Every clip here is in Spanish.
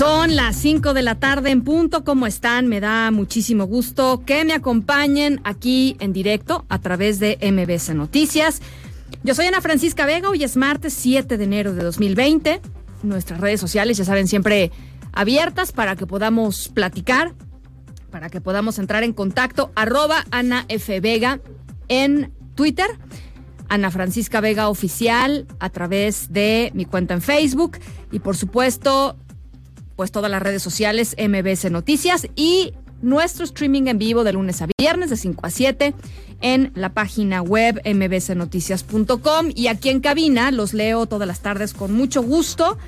Son las 5 de la tarde en punto. ¿Cómo están? Me da muchísimo gusto que me acompañen aquí en directo a través de MBS Noticias. Yo soy Ana Francisca Vega, hoy es martes 7 de enero de 2020. Nuestras redes sociales, ya saben, siempre abiertas para que podamos platicar, para que podamos entrar en contacto. Arroba Ana F. Vega en Twitter. Ana Francisca Vega Oficial a través de mi cuenta en Facebook y por supuesto pues todas las redes sociales MBS Noticias y nuestro streaming en vivo de lunes a viernes de 5 a 7 en la página web mbsnoticias.com y aquí en cabina los leo todas las tardes con mucho gusto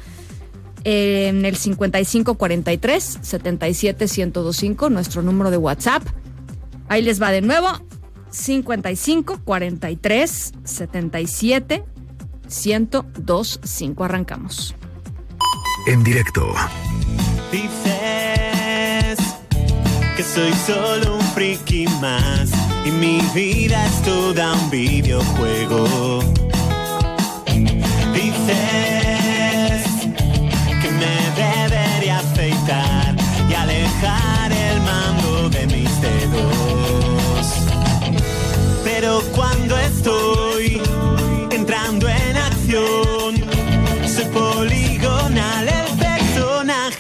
en el 5543 77 1025 nuestro número de WhatsApp. Ahí les va de nuevo 55 43 77 1025 arrancamos. En directo. Dices que soy solo un friki más y mi vida es toda un videojuego. Dices que me debería afeitar y alejar el mando de mis dedos. Pero cuando estoy entrando en acción,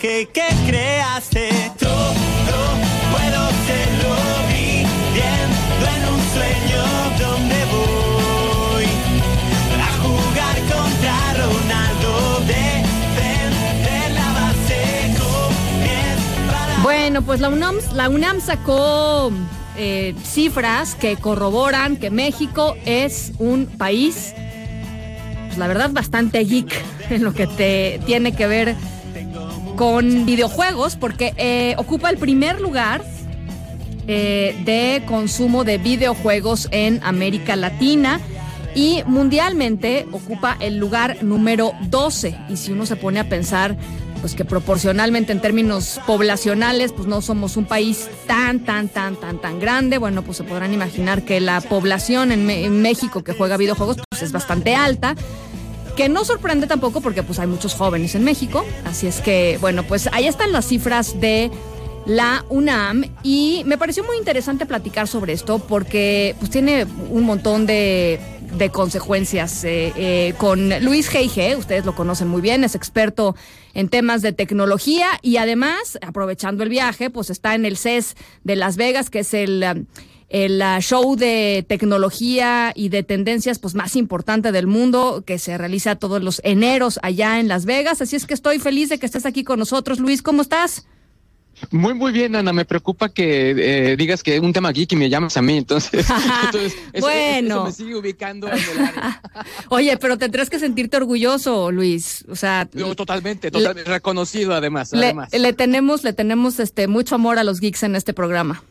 personaje que creaste. Todo puedo serlo viviendo en un sueño donde voy a jugar contra Ronaldo, defender la base. Bueno, pues la UNAM, la UNAM sacó eh, cifras que corroboran que México es un país, pues la verdad, bastante geek en lo que te tiene que ver con videojuegos, porque eh, ocupa el primer lugar eh, de consumo de videojuegos en América Latina y mundialmente ocupa el lugar número 12. Y si uno se pone a pensar, pues que proporcionalmente en términos poblacionales, pues no somos un país tan, tan, tan, tan, tan grande. Bueno, pues se podrán imaginar que la población en, en México que juega videojuegos pues es bastante alta. Que no sorprende tampoco porque pues hay muchos jóvenes en México. Así es que, bueno, pues ahí están las cifras de la UNAM y me pareció muy interesante platicar sobre esto porque pues tiene un montón de, de consecuencias eh, eh, con Luis G.I.G., ustedes lo conocen muy bien, es experto en temas de tecnología y además, aprovechando el viaje, pues está en el CES de Las Vegas, que es el... el ah, show de tecnología y de tendencias pues más importante del mundo que se realiza todos los eneros allá en Las Vegas. Así es que estoy feliz de que estés aquí con nosotros. Luis, ¿cómo estás? Muy, muy bien, Ana. Me preocupa que eh, digas que un tema geek y me llamas a mí. Entonces, entonces eso- Bueno. eso me sigue ubicando en el área. Oye, pero tendrás que sentirte orgulloso, Luis. O sea, Yo totalmente, totalmente reconocido además. le, además. le tenemos, le tenemos este mucho amor a los geeks en este programa.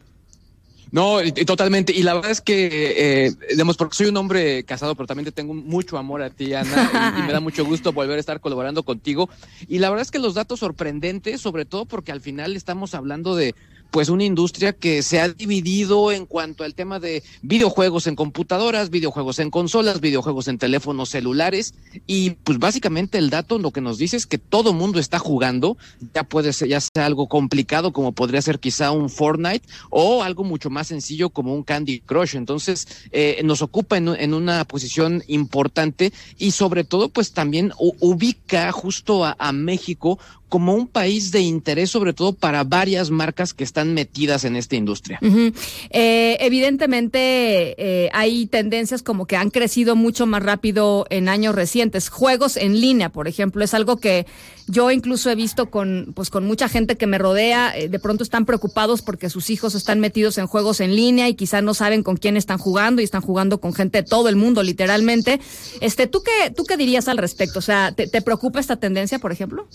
No, y- totalmente. Y la verdad es que, eh, digamos, porque soy un hombre casado, pero también te tengo mucho amor a ti, Ana, y, y me da mucho gusto volver a estar colaborando contigo. Y la verdad es que los datos sorprendentes, sobre todo porque al final estamos hablando de pues una industria que se ha dividido en cuanto al tema de videojuegos en computadoras, videojuegos en consolas, videojuegos en teléfonos celulares y pues básicamente el dato lo que nos dice es que todo mundo está jugando, ya puede ser ya sea algo complicado como podría ser quizá un Fortnite o algo mucho más sencillo como un Candy Crush. Entonces eh, nos ocupa en, una posición importante y sobre todo pues también ubica justo a México como un país de interés, sobre todo para varias marcas que están metidas en esta industria. Eh, evidentemente eh, hay tendencias como que han crecido mucho más rápido en años recientes. Juegos en línea, por ejemplo, es algo que yo incluso he visto con, pues, con mucha gente que me rodea. eh, de pronto están preocupados porque sus hijos están metidos en juegos en línea y quizá no saben con quién están jugando y están jugando con gente de todo el mundo, literalmente. Este, ¿tú qué, tú qué dirías al respecto? O sea, ¿te, te preocupa esta tendencia, por ejemplo?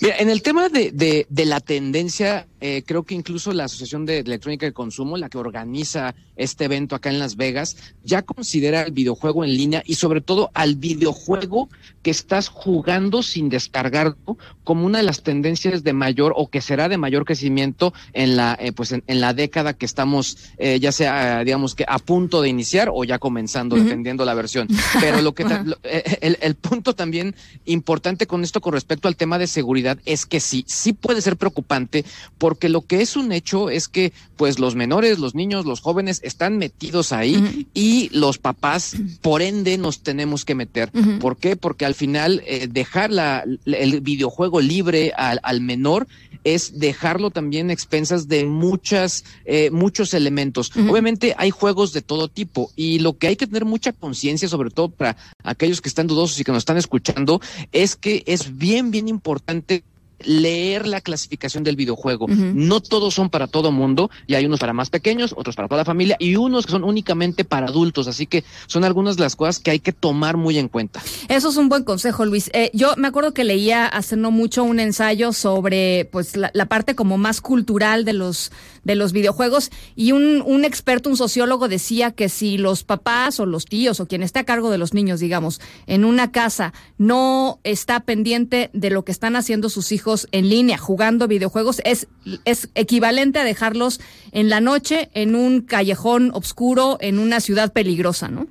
Mira, en el tema de, de, de la tendencia, eh, creo que incluso la Asociación de Electrónica de Consumo, la que organiza este evento acá en Las Vegas, ya considera el videojuego en línea y sobre todo al videojuego que estás jugando sin descargarlo como una de las tendencias de mayor o que será de mayor crecimiento en la eh, pues en, en, la década que estamos eh, ya sea digamos que a punto de iniciar o ya comenzando uh -huh. dependiendo la versión. Pero lo que eh, el, el punto también importante con esto con respecto al tema de seguridad es que sí, sí puede ser preocupante porque lo que es un hecho es que pues los menores, los niños, los jóvenes están metidos ahí uh -huh. y los papás por ende nos tenemos que meter. Uh -huh. ¿Por qué? Porque al final eh, dejar la, el videojuego libre al, al, menor es dejarlo también a expensas de muchas, eh, muchos elementos. Uh -huh. Obviamente hay juegos de todo tipo y lo que hay que tener mucha conciencia, sobre todo para aquellos que están dudosos y que nos están escuchando, es que es bien, bien importante leer la clasificación del videojuego. Uh -huh. No todos son para todo mundo, y hay unos para más pequeños, otros para toda la familia, y unos que son únicamente para adultos. Así que son algunas de las cosas que hay que tomar muy en cuenta. Eso es un buen consejo, Luis. Eh, yo me acuerdo que leía hace no mucho un ensayo sobre pues la, la parte como más cultural de los de los videojuegos, y un, un experto, un sociólogo, decía que si los papás o los tíos o quien esté a cargo de los niños, digamos, en una casa no está pendiente de lo que están haciendo sus hijos en línea jugando videojuegos es, es equivalente a dejarlos en la noche en un callejón oscuro en una ciudad peligrosa, ¿no?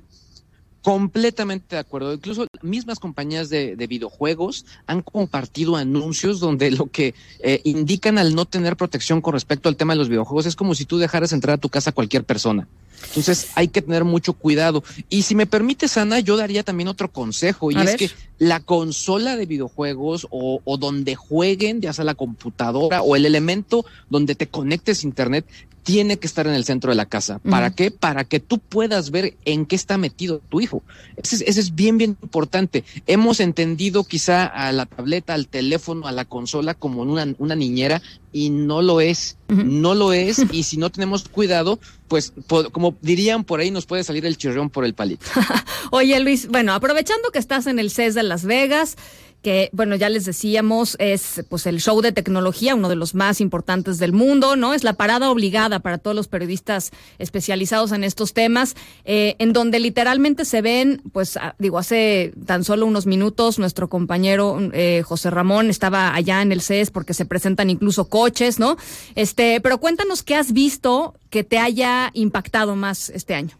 Completamente de acuerdo. Incluso mismas compañías de, de videojuegos han compartido anuncios donde lo que eh, indican al no tener protección con respecto al tema de los videojuegos es como si tú dejaras entrar a tu casa a cualquier persona. Entonces hay que tener mucho cuidado. Y si me permites, Ana, yo daría también otro consejo, y a es ver. que la consola de videojuegos o, o, donde jueguen, ya sea la computadora o el elemento donde te conectes a internet, tiene que estar en el centro de la casa. ¿Para uh -huh. qué? Para que tú puedas ver en qué está metido tu hijo. Ese es, ese es, bien, bien importante. Hemos entendido quizá a la tableta, al teléfono, a la consola como una, una niñera y no lo es. Uh -huh. No lo es. y si no tenemos cuidado, pues como dirían por ahí, nos puede salir el chirrión por el palito. Oye, Luis, bueno, aprovechando que estás en el CES de Las Vegas, que bueno, ya les decíamos, es pues el show de tecnología, uno de los más importantes del mundo, ¿no? Es la parada obligada para todos los periodistas especializados en estos temas, eh, en donde literalmente se ven, pues digo, hace tan solo unos minutos nuestro compañero eh, José Ramón estaba allá en el CES porque se presentan incluso coches, ¿no? Este, pero cuéntanos qué has visto que te haya impactado más este año.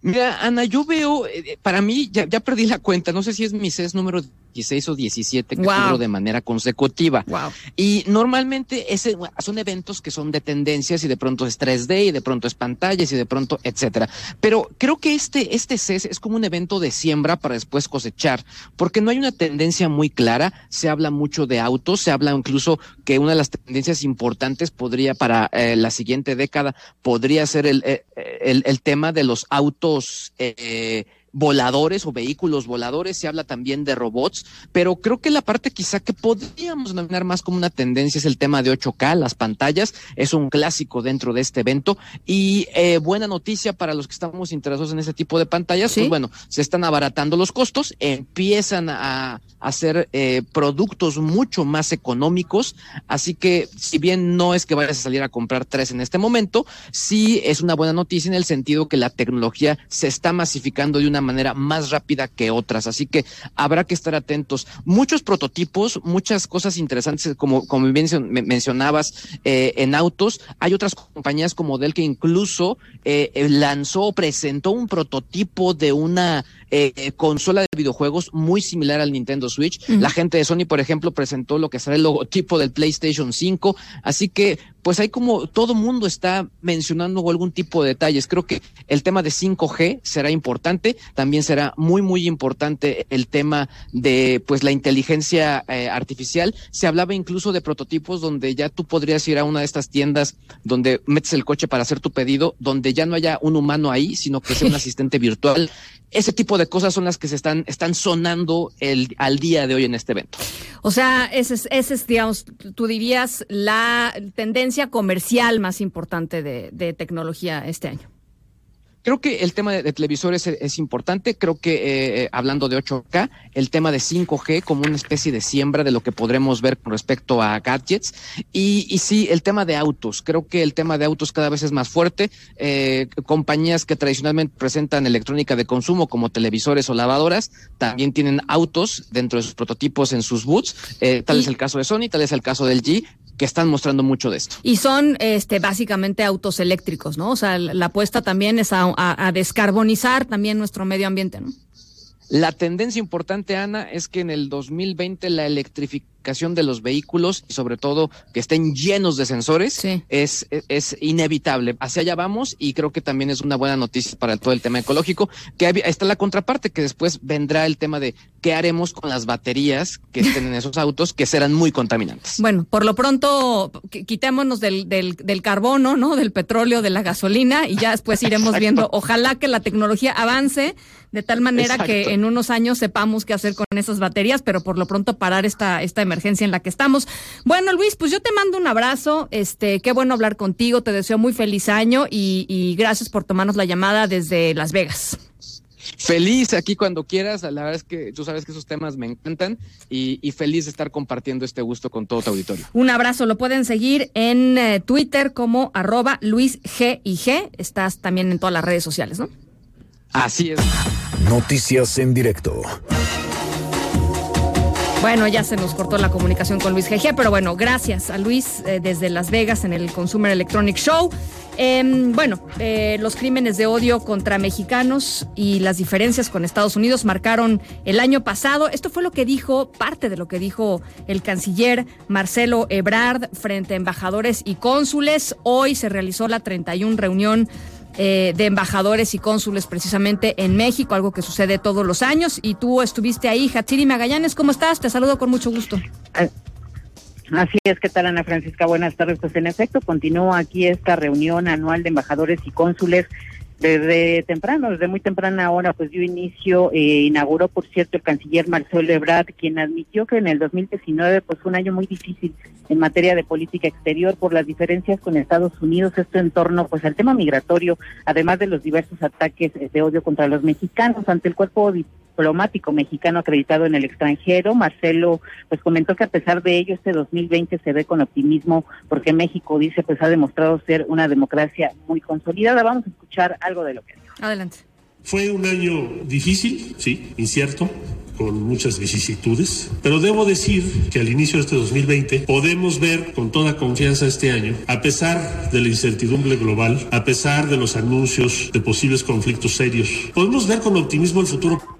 Mira, Ana, yo veo, eh, para mí, ya, ya, perdí la cuenta, no sé si es mi CES número 16 o 17 que wow. de manera consecutiva. Wow. Y normalmente ese, son eventos que son de tendencias y de pronto es 3D y de pronto es pantallas y de pronto, etcétera. Pero creo que este, este CES es como un evento de siembra para después cosechar, porque no hay una tendencia muy clara. Se habla mucho de autos, se habla incluso que una de las tendencias importantes podría para eh, la siguiente década podría ser el, eh, el, el tema de los autos eh, voladores o vehículos voladores, se habla también de robots, pero creo que la parte quizá que podríamos denominar más como una tendencia es el tema de 8K, las pantallas, es un clásico dentro de este evento y eh, buena noticia para los que estamos interesados en ese tipo de pantallas, ¿Sí? pues bueno, se están abaratando los costos, empiezan a hacer eh, productos mucho más económicos, así que si bien no es que vayas a salir a comprar tres en este momento, sí es una buena noticia en el sentido que la tecnología se está masificando de una manera más rápida que otras. Así que habrá que estar atentos. Muchos prototipos, muchas cosas interesantes, como, como bien mencionabas, eh, en autos. Hay otras compañías como Dell que incluso eh, lanzó, presentó un prototipo de una eh, consola de videojuegos muy similar al Nintendo Switch. Uh -huh. La gente de Sony, por ejemplo, presentó lo que será el logotipo del PlayStation 5. Así que, pues hay como todo mundo está mencionando algún tipo de detalles. Creo que el tema de 5G será importante. También será muy, muy importante el tema de, pues, la inteligencia eh, artificial. Se hablaba incluso de prototipos donde ya tú podrías ir a una de estas tiendas donde metes el coche para hacer tu pedido, donde ya no haya un humano ahí, sino que sea un asistente virtual ese tipo de cosas son las que se están, están sonando el, al día de hoy en este evento. O sea, ese es, ese es, digamos, tú dirías la tendencia comercial más importante de, de tecnología este año. Creo que el tema de, televisores es, importante. Creo que eh, eh, hablando de 8K, el tema de 5G como una especie de siembra de lo que podremos ver con respecto a gadgets. Y, y sí, el tema de autos. Creo que el tema de autos cada vez es más fuerte. Eh, compañías que tradicionalmente presentan electrónica de consumo como televisores o lavadoras también tienen autos dentro de sus prototipos en sus boots. tal es el caso de Sony, tal es el caso del G que están mostrando mucho de esto. Y son este básicamente autos eléctricos, ¿no? O sea, la apuesta también es a, a descarbonizar también nuestro medio ambiente, ¿no? La tendencia importante, Ana, es que en el 2020 la electrificación de los vehículos y sobre todo que estén llenos de sensores es, es inevitable. Hacia allá vamos y creo que también es una buena noticia para todo el tema ecológico, que está la contraparte, que después vendrá el tema de qué haremos con las baterías que estén en esos autos que serán muy contaminantes. Bueno, por lo pronto quitémonos del, del, del carbono, ¿no? Del petróleo, de la gasolina y ya después iremos viendo. Ojalá que la tecnología avance de tal manera que en unos años sepamos qué hacer con esas baterías, pero por lo pronto parar esta, esta emergencia en la que estamos. Bueno, Luis, pues yo te mando un abrazo, este, qué bueno hablar contigo, te deseo muy feliz año y, gracias por tomarnos la llamada desde Las Vegas. Feliz aquí cuando quieras, la verdad es que tú sabes que esos temas me encantan y, feliz de estar compartiendo este gusto con todo tu auditorio. Un abrazo, lo pueden seguir en eh, Twitter como arroba Luis G y G, estás también en todas las redes sociales, ¿no? Así es. Noticias en directo. Bueno, ya se nos cortó la comunicación con Luis GG, pero bueno, gracias a Luis eh, desde Las Vegas en el Consumer Electronic Show. Em, bueno, eh, los crímenes de odio contra mexicanos y las diferencias con Estados Unidos marcaron el año pasado. Esto fue lo que dijo, parte de lo que dijo el canciller Marcelo Ebrard frente a embajadores y cónsules. Hoy se realizó la 31 reunión eh, de embajadores y cónsules precisamente en México, algo que sucede todos los años. Y tú estuviste ahí, Hatsiri Magallanes, ¿cómo estás? Te saludo con mucho gusto. Ah, así es, ¿qué tal Ana Francisca? Buenas tardes. Pues en efecto, continúa aquí esta reunión anual de embajadores y cónsules desde temprano, desde muy temprana hora, pues dio inicio, eh, inauguró, por cierto, el canciller Marcelo Ebrard, quien admitió que en el 2019 pues fue un año muy difícil en materia de política exterior por las diferencias con Estados Unidos, esto en torno pues al tema migratorio, además de los diversos ataques de odio contra los mexicanos ante el cuerpo diplomático mexicano acreditado en el extranjero. Marcelo pues comentó que a pesar de ello este 2020 se ve con optimismo porque México dice pues ha demostrado ser una democracia muy consolidada. Vamos a escuchar algo de lo que dijo. Adelante. Fue un año difícil, sí, incierto, con muchas vicisitudes, pero debo decir que al inicio de este 2020 podemos ver con toda confianza este año, a pesar de la incertidumbre global, a pesar de los anuncios de posibles conflictos serios, podemos ver con optimismo el futuro.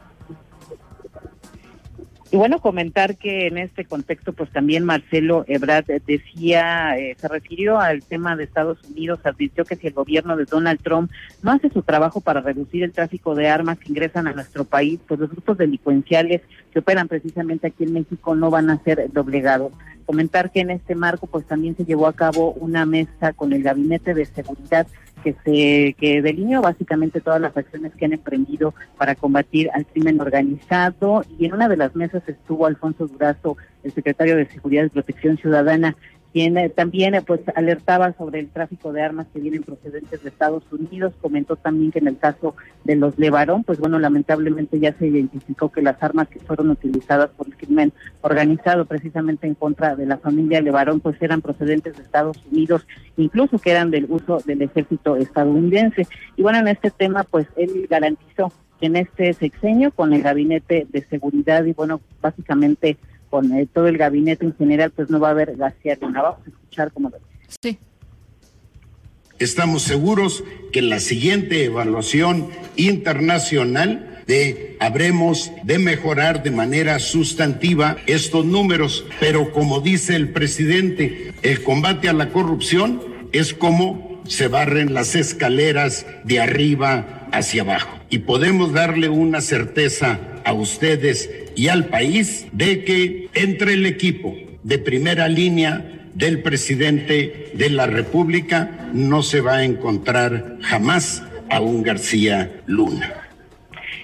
Y bueno, comentar que en este contexto, pues también Marcelo Ebrard decía, eh, se refirió al tema de Estados Unidos, advirtió que si el gobierno de Donald Trump no hace su trabajo para reducir el tráfico de armas que ingresan a nuestro país, pues los grupos delincuenciales que operan precisamente aquí en México no van a ser doblegados. Comentar que en este marco, pues también se llevó a cabo una mesa con el Gabinete de Seguridad que se que delineó básicamente todas las acciones que han emprendido para combatir al crimen organizado. Y en una de las mesas estuvo Alfonso Durazo, el secretario de Seguridad y Protección Ciudadana, quien eh, también eh, pues alertaba sobre el tráfico de armas que vienen procedentes de Estados Unidos, comentó también que en el caso de los Levarón, pues bueno, lamentablemente ya se identificó que las armas que fueron utilizadas por el crimen organizado precisamente en contra de la familia Levarón, pues eran procedentes de Estados Unidos, incluso que eran del uso del ejército estadounidense. Y bueno, en este tema, pues él garantizó que en este sexenio con el gabinete de seguridad y bueno, básicamente con eh, todo el gabinete en general, pues no va a haber gasear Vamos a escuchar cómo lo dice. Sí. Estamos seguros que en la siguiente evaluación internacional de habremos de mejorar de manera sustantiva estos números, pero como dice el presidente, el combate a la corrupción es como se barren las escaleras de arriba hacia abajo. Y podemos darle una certeza a ustedes y al país de que entre el equipo de primera línea del presidente de la República no se va a encontrar jamás a un García Luna.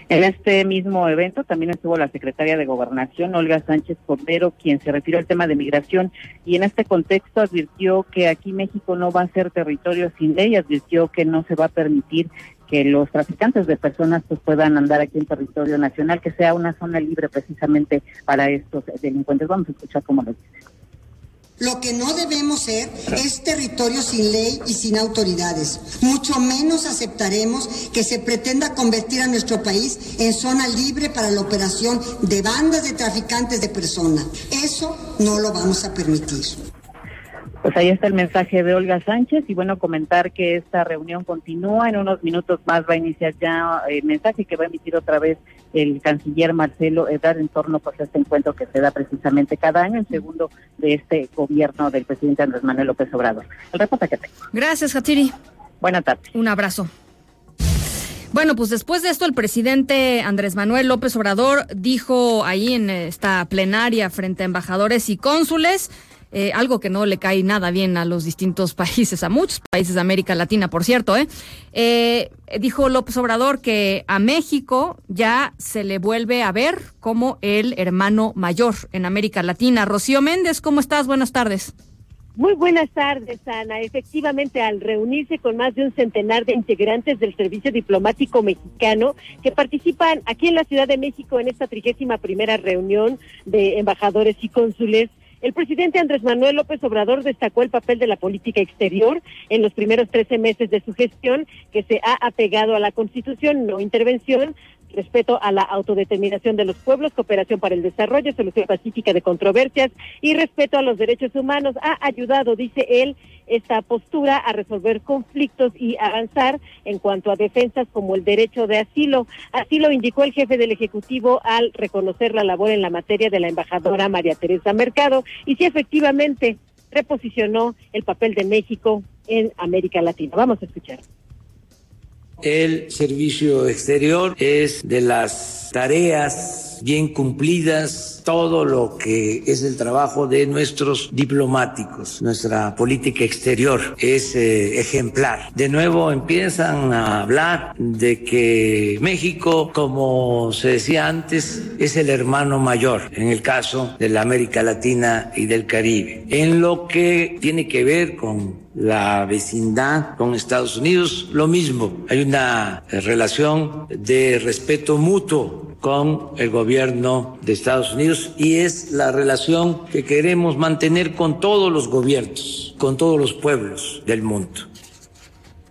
En este mismo evento también estuvo la secretaria de Gobernación, Olga Sánchez Cordero, quien se refirió al tema de migración y en este contexto advirtió que aquí México no va a ser territorio sin ley, advirtió que no se va a permitir que los traficantes de personas pues puedan andar aquí en territorio nacional, que sea una zona libre precisamente para estos delincuentes. Vamos a escuchar cómo lo dice. Lo que no debemos ser es territorio sin ley y sin autoridades. Mucho menos aceptaremos que se pretenda convertir a nuestro país en zona libre para la operación de bandas de traficantes de personas. Eso no lo vamos a permitir. Pues ahí está el mensaje de Olga Sánchez y bueno, comentar que esta reunión continúa. En unos minutos más va a iniciar ya el mensaje que va a emitir otra vez el canciller Marcelo Ebrard en torno pues, a este encuentro que se da precisamente cada año, el segundo de este gobierno del presidente Andrés Manuel López Obrador. El reporte que tengo. Gracias, Hatiri. Buenas tardes. Un abrazo. Bueno, pues después de esto, el presidente Andrés Manuel López Obrador dijo ahí en esta plenaria frente a embajadores y cónsules eh, algo que no le cae nada bien a los distintos países, a muchos países de América Latina, por cierto. ¿eh? Eh, dijo López Obrador que a México ya se le vuelve a ver como el hermano mayor en América Latina. Rocío Méndez, ¿cómo estás? Buenas tardes. Muy buenas tardes, Ana. Efectivamente, al reunirse con más de un centenar de integrantes del Servicio Diplomático Mexicano que participan aquí en la Ciudad de México en esta trigésima primera reunión de embajadores y cónsules, el presidente Andrés Manuel López Obrador destacó el papel de la política exterior en los primeros 13 meses de su gestión, que se ha apegado a la Constitución, no intervención, respeto a la autodeterminación de los pueblos, cooperación para el desarrollo, solución pacífica de controversias y respeto a los derechos humanos. Ha ayudado, dice él, esta postura a resolver conflictos y avanzar en cuanto a defensas como el derecho de asilo. Así lo indicó el jefe del Ejecutivo al reconocer la labor en la materia de la embajadora María Teresa Mercado y si efectivamente reposicionó el papel de México en América Latina. Vamos a escuchar. El servicio exterior es de las tareas bien cumplidas, todo lo que es el trabajo de nuestros diplomáticos. Nuestra política exterior es eh, ejemplar. De nuevo empiezan a hablar de que México, como se decía antes, es el hermano mayor en el caso de la América Latina y del Caribe. En lo que tiene que ver con la vecindad con Estados Unidos, lo mismo. Hay una relación de respeto mutuo con el gobierno de Estados Unidos y es la relación que queremos mantener con todos los gobiernos, con todos los pueblos del mundo.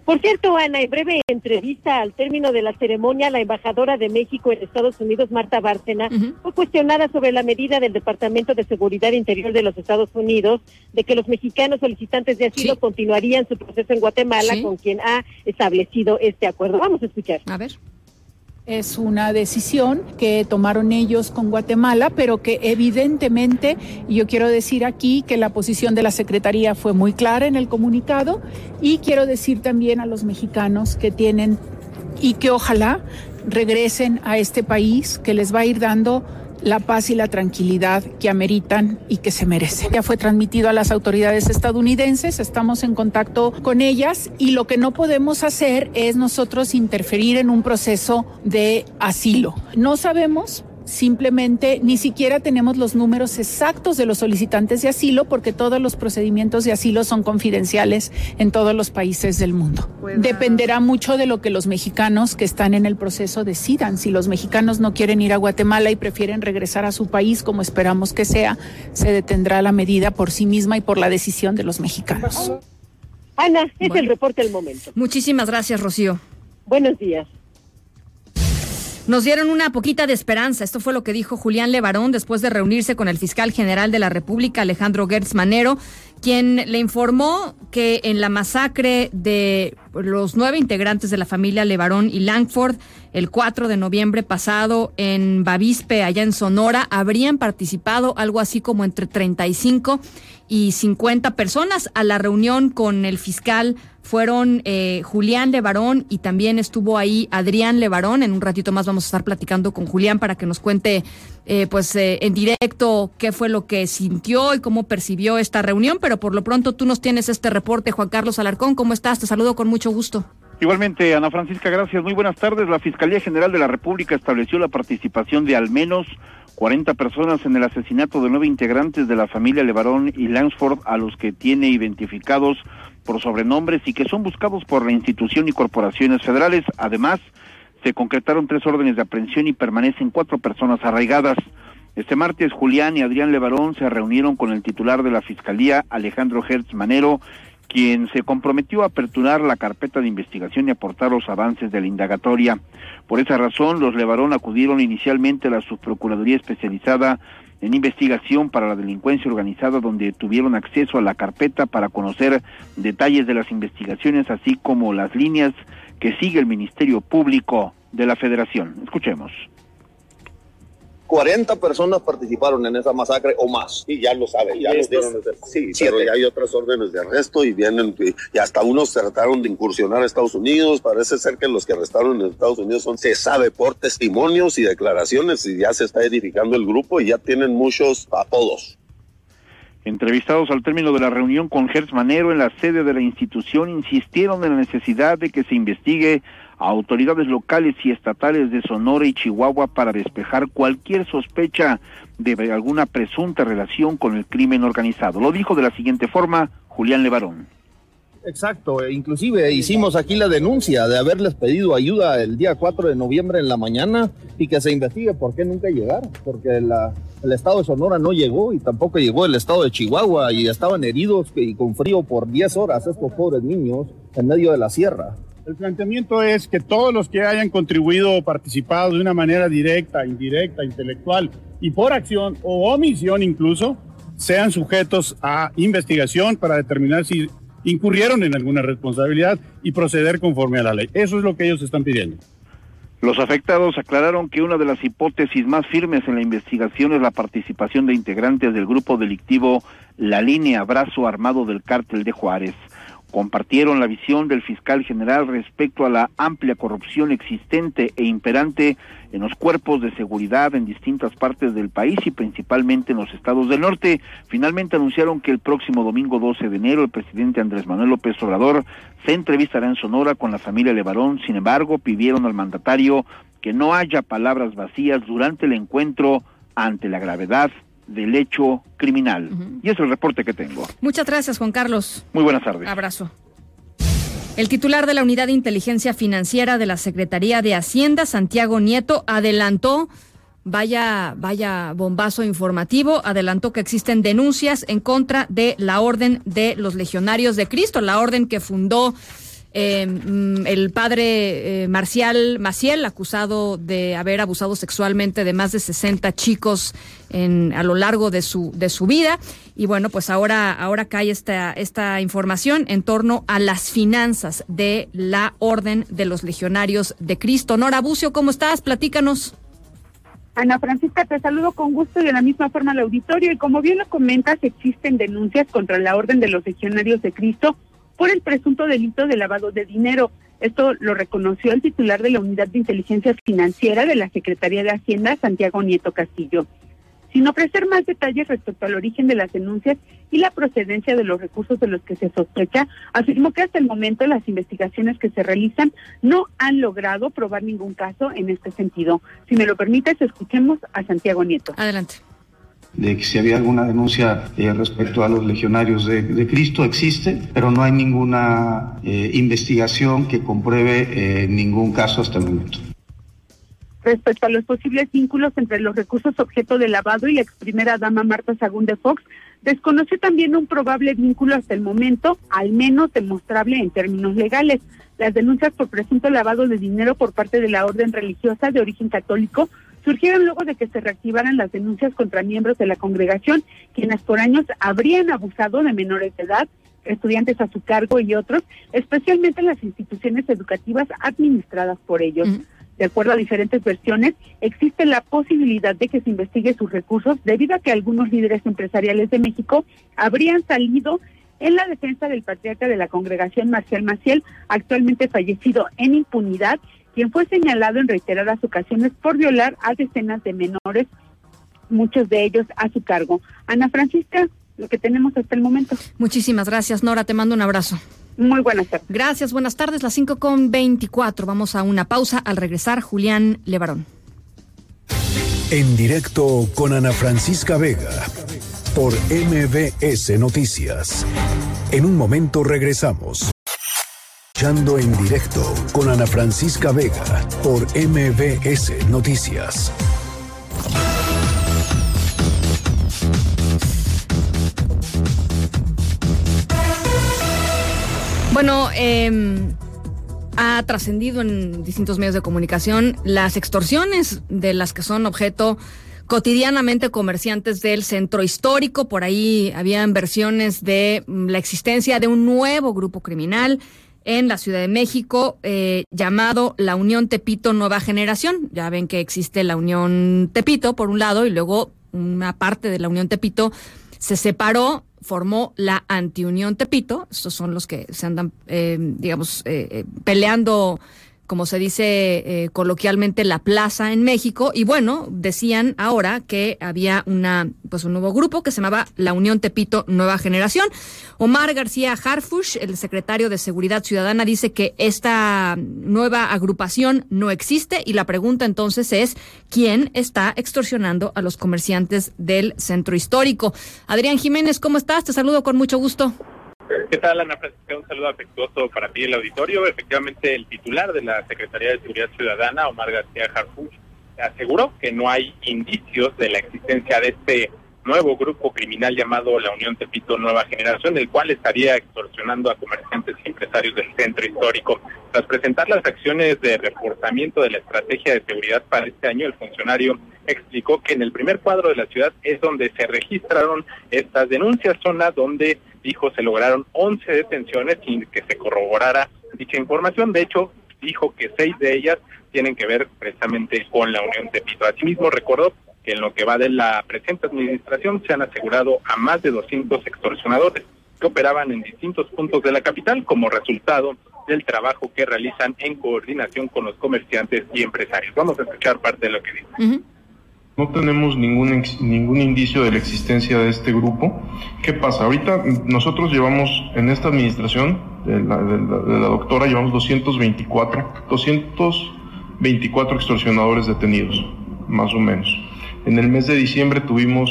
Por cierto, Ana, en breve entrevista al término de la ceremonia, la embajadora de México en Estados Unidos, Marta Bárcena, fue cuestionada sobre la medida del Departamento de Seguridad Interior de los Estados Unidos de que los mexicanos solicitantes de asilo continuarían su proceso en Guatemala con quien ha establecido este acuerdo. Vamos a escuchar. A ver. Es una decisión que tomaron ellos con Guatemala, pero que evidentemente, y yo quiero decir aquí que la posición de la Secretaría fue muy clara en el comunicado y quiero decir también a los mexicanos que tienen y que ojalá regresen a este país que les va a ir dando la paz y la tranquilidad que ameritan y que se merecen. Ya fue transmitido a las autoridades estadounidenses, estamos en contacto con ellas y lo que no podemos hacer es nosotros interferir en un proceso de asilo. No sabemos Simplemente ni siquiera tenemos los números exactos de los solicitantes de asilo porque todos los procedimientos de asilo son confidenciales en todos los países del mundo. Dependerá mucho de lo que los mexicanos que están en el proceso decidan. Si los mexicanos no quieren ir a Guatemala y prefieren regresar a su país como esperamos que sea, se detendrá la medida por sí misma y por la decisión de los mexicanos. Ana, es el reporte del momento. Muchísimas gracias, Rocío. Buenos días. Nos dieron una poquita de esperanza. Esto fue lo que dijo Julián Levarón después de reunirse con el fiscal general de la República, Alejandro Gertz Manero, quien le informó que en la masacre de los nueve integrantes de la familia Levarón y Langford, el 4 de noviembre pasado en Bavispe, allá en Sonora, habrían participado algo así como entre 35 y 50 personas a la reunión con el fiscal fueron eh, Julián Levarón y también estuvo ahí Adrián Levarón. En un ratito más vamos a estar platicando con Julián para que nos cuente eh, pues eh, en directo qué fue lo que sintió y cómo percibió esta reunión, pero por lo pronto tú nos tienes este reporte, Juan Carlos Alarcón. ¿Cómo estás? Te saludo con mucho gusto. Igualmente, Ana Francisca, gracias. Muy buenas tardes. La Fiscalía General de la República estableció la participación de al menos 40 personas en el asesinato de nueve integrantes de la familia Levarón y Lansford, a los que tiene identificados por sobrenombres y que son buscados por la institución y corporaciones federales. Además, se concretaron tres órdenes de aprehensión y permanecen cuatro personas arraigadas. Este martes, Julián y Adrián Levarón se reunieron con el titular de la Fiscalía, Alejandro Hertz Manero, quien se comprometió a aperturar la carpeta de investigación y aportar los avances de la indagatoria. Por esa razón, los Levarón acudieron inicialmente a la Subprocuraduría Especializada en Investigación para la Delincuencia Organizada, donde tuvieron acceso a la carpeta para conocer detalles de las investigaciones, así como las líneas que sigue el Ministerio Público de la Federación. Escuchemos. 40 personas participaron en esa masacre o más. Y ya lo saben, ya los dieron. Sí, Siete. pero ya hay otras órdenes de arresto y vienen, y hasta unos trataron de incursionar a Estados Unidos. Parece ser que los que arrestaron en Estados Unidos son, se sabe por testimonios y declaraciones y ya se está edificando el grupo y ya tienen muchos apodos. Entrevistados al término de la reunión con Gertz Manero en la sede de la institución, insistieron en la necesidad de que se investigue a autoridades locales y estatales de Sonora y Chihuahua para despejar cualquier sospecha de alguna presunta relación con el crimen organizado. Lo dijo de la siguiente forma Julián Levarón. Exacto, e inclusive hicimos aquí la denuncia de haberles pedido ayuda el día 4 de noviembre en la mañana y que se investigue por qué nunca llegaron, porque la, el estado de Sonora no llegó y tampoco llegó el estado de Chihuahua y estaban heridos y con frío por 10 horas estos pobres niños en medio de la sierra. El planteamiento es que todos los que hayan contribuido o participado de una manera directa, indirecta, intelectual y por acción o omisión incluso, sean sujetos a investigación para determinar si incurrieron en alguna responsabilidad y proceder conforme a la ley. Eso es lo que ellos están pidiendo. Los afectados aclararon que una de las hipótesis más firmes en la investigación es la participación de integrantes del grupo delictivo La Línea Brazo Armado del Cártel de Juárez compartieron la visión del fiscal general respecto a la amplia corrupción existente e imperante en los cuerpos de seguridad en distintas partes del país y principalmente en los estados del norte. Finalmente anunciaron que el próximo domingo 12 de enero el presidente Andrés Manuel López Obrador se entrevistará en Sonora con la familia Levarón. Sin embargo, pidieron al mandatario que no haya palabras vacías durante el encuentro ante la gravedad del hecho criminal. Uh -huh. Y es el reporte que tengo. Muchas gracias, Juan Carlos. Muy buenas tardes. Abrazo. El titular de la Unidad de Inteligencia Financiera de la Secretaría de Hacienda, Santiago Nieto, adelantó, vaya, vaya bombazo informativo, adelantó que existen denuncias en contra de la Orden de los Legionarios de Cristo, la orden que fundó eh, el padre eh, Marcial Maciel, acusado de haber abusado sexualmente de más de 60 chicos en, a lo largo de su, de su vida. Y bueno, pues ahora, ahora cae esta, esta información en torno a las finanzas de la Orden de los Legionarios de Cristo. Nora Bucio, ¿cómo estás? Platícanos. Ana Francisca, te saludo con gusto y de la misma forma al auditorio. Y como bien lo comentas, existen denuncias contra la Orden de los Legionarios de Cristo por el presunto delito de lavado de dinero. Esto lo reconoció el titular de la Unidad de Inteligencia Financiera de la Secretaría de Hacienda, Santiago Nieto Castillo. Sin ofrecer más detalles respecto al origen de las denuncias y la procedencia de los recursos de los que se sospecha, afirmó que hasta el momento las investigaciones que se realizan no han logrado probar ningún caso en este sentido. Si me lo permites, escuchemos a Santiago Nieto. Adelante de que si había alguna denuncia eh, respecto a los legionarios de, Cristo, existe, pero no hay ninguna eh, investigación que compruebe eh, ningún caso hasta el momento. Respecto a los posibles vínculos entre los recursos objeto de lavado y la ex primera dama Marta Sagún de Fox, desconoció también un probable vínculo hasta el momento, al menos demostrable en términos legales. Las denuncias por presunto lavado de dinero por parte de la orden religiosa de origen católico surgieron luego de que se reactivaran las denuncias contra miembros de la congregación, quienes por años habrían abusado de menores de edad, estudiantes a su cargo y otros, especialmente en las instituciones educativas administradas por ellos. Mm. De acuerdo a diferentes versiones, existe la posibilidad de que se investigue sus recursos debido a que algunos líderes empresariales de México habrían salido en la defensa del patriarca de la congregación Marcial Maciel, actualmente fallecido en impunidad, quien fue señalado en reiteradas ocasiones por violar a decenas de menores, muchos de ellos a su cargo. Ana Francisca, lo que tenemos hasta el momento. Muchísimas gracias, Nora. Te mando un abrazo. Muy buenas tardes. Gracias, buenas tardes. Las 5 con 24. Vamos a una pausa. Al regresar, Julián Levarón. En directo con Ana Francisca Vega por MBS Noticias. En un momento regresamos. En directo con Ana Francisca Vega por MBS Noticias. Bueno, eh, ha trascendido en distintos medios de comunicación las extorsiones de las que son objeto cotidianamente comerciantes del centro histórico. Por ahí habían versiones de mm, la existencia de un nuevo grupo criminal en la Ciudad de México eh, llamado la Unión Tepito Nueva Generación. Ya ven que existe la Unión Tepito por un lado y luego una parte de la Unión Tepito se separó formó la Antiunión Tepito. Estos son los que se andan, eh, digamos, eh, eh, peleando como se dice eh, coloquialmente, la plaza en México. Y bueno, decían ahora que había una, pues un nuevo grupo que se llamaba la Unión Tepito Nueva Generación. Omar García Harfush, el secretario de Seguridad Ciudadana, dice que esta nueva agrupación no existe y la pregunta entonces es quién está extorsionando a los comerciantes del centro histórico. Adrián Jiménez, ¿cómo estás? Te saludo con mucho gusto. ¿Qué tal, Ana Francisca? Un saludo afectuoso para ti y el auditorio. Efectivamente, el titular de la Secretaría de Seguridad Ciudadana, Omar García Harfuch, aseguró que no hay indicios de la existencia de este nuevo grupo criminal llamado la Unión Tepito Nueva Generación, el cual estaría extorsionando a comerciantes y empresarios del centro histórico. Tras presentar las acciones de reforzamiento de la estrategia de seguridad para este año, el funcionario explicó que en el primer cuadro de la ciudad es donde se registraron estas denuncias, zona donde dijo se lograron 11 detenciones sin que se corroborara dicha información. De hecho, dijo que seis de ellas tienen que ver precisamente con la Unión Tepito. Asimismo, recordó que en lo que va de la presente administración se han asegurado a más de 200 extorsionadores que operaban en distintos puntos de la capital como resultado del trabajo que realizan en coordinación con los comerciantes y empresarios. Vamos a escuchar parte de lo que dijo. No tenemos ningún, ningún indicio de la existencia de este grupo. ¿Qué pasa? Ahorita nosotros llevamos en esta administración de la, de la, de la doctora, llevamos 224, 224 extorsionadores detenidos, más o menos. En el mes de diciembre tuvimos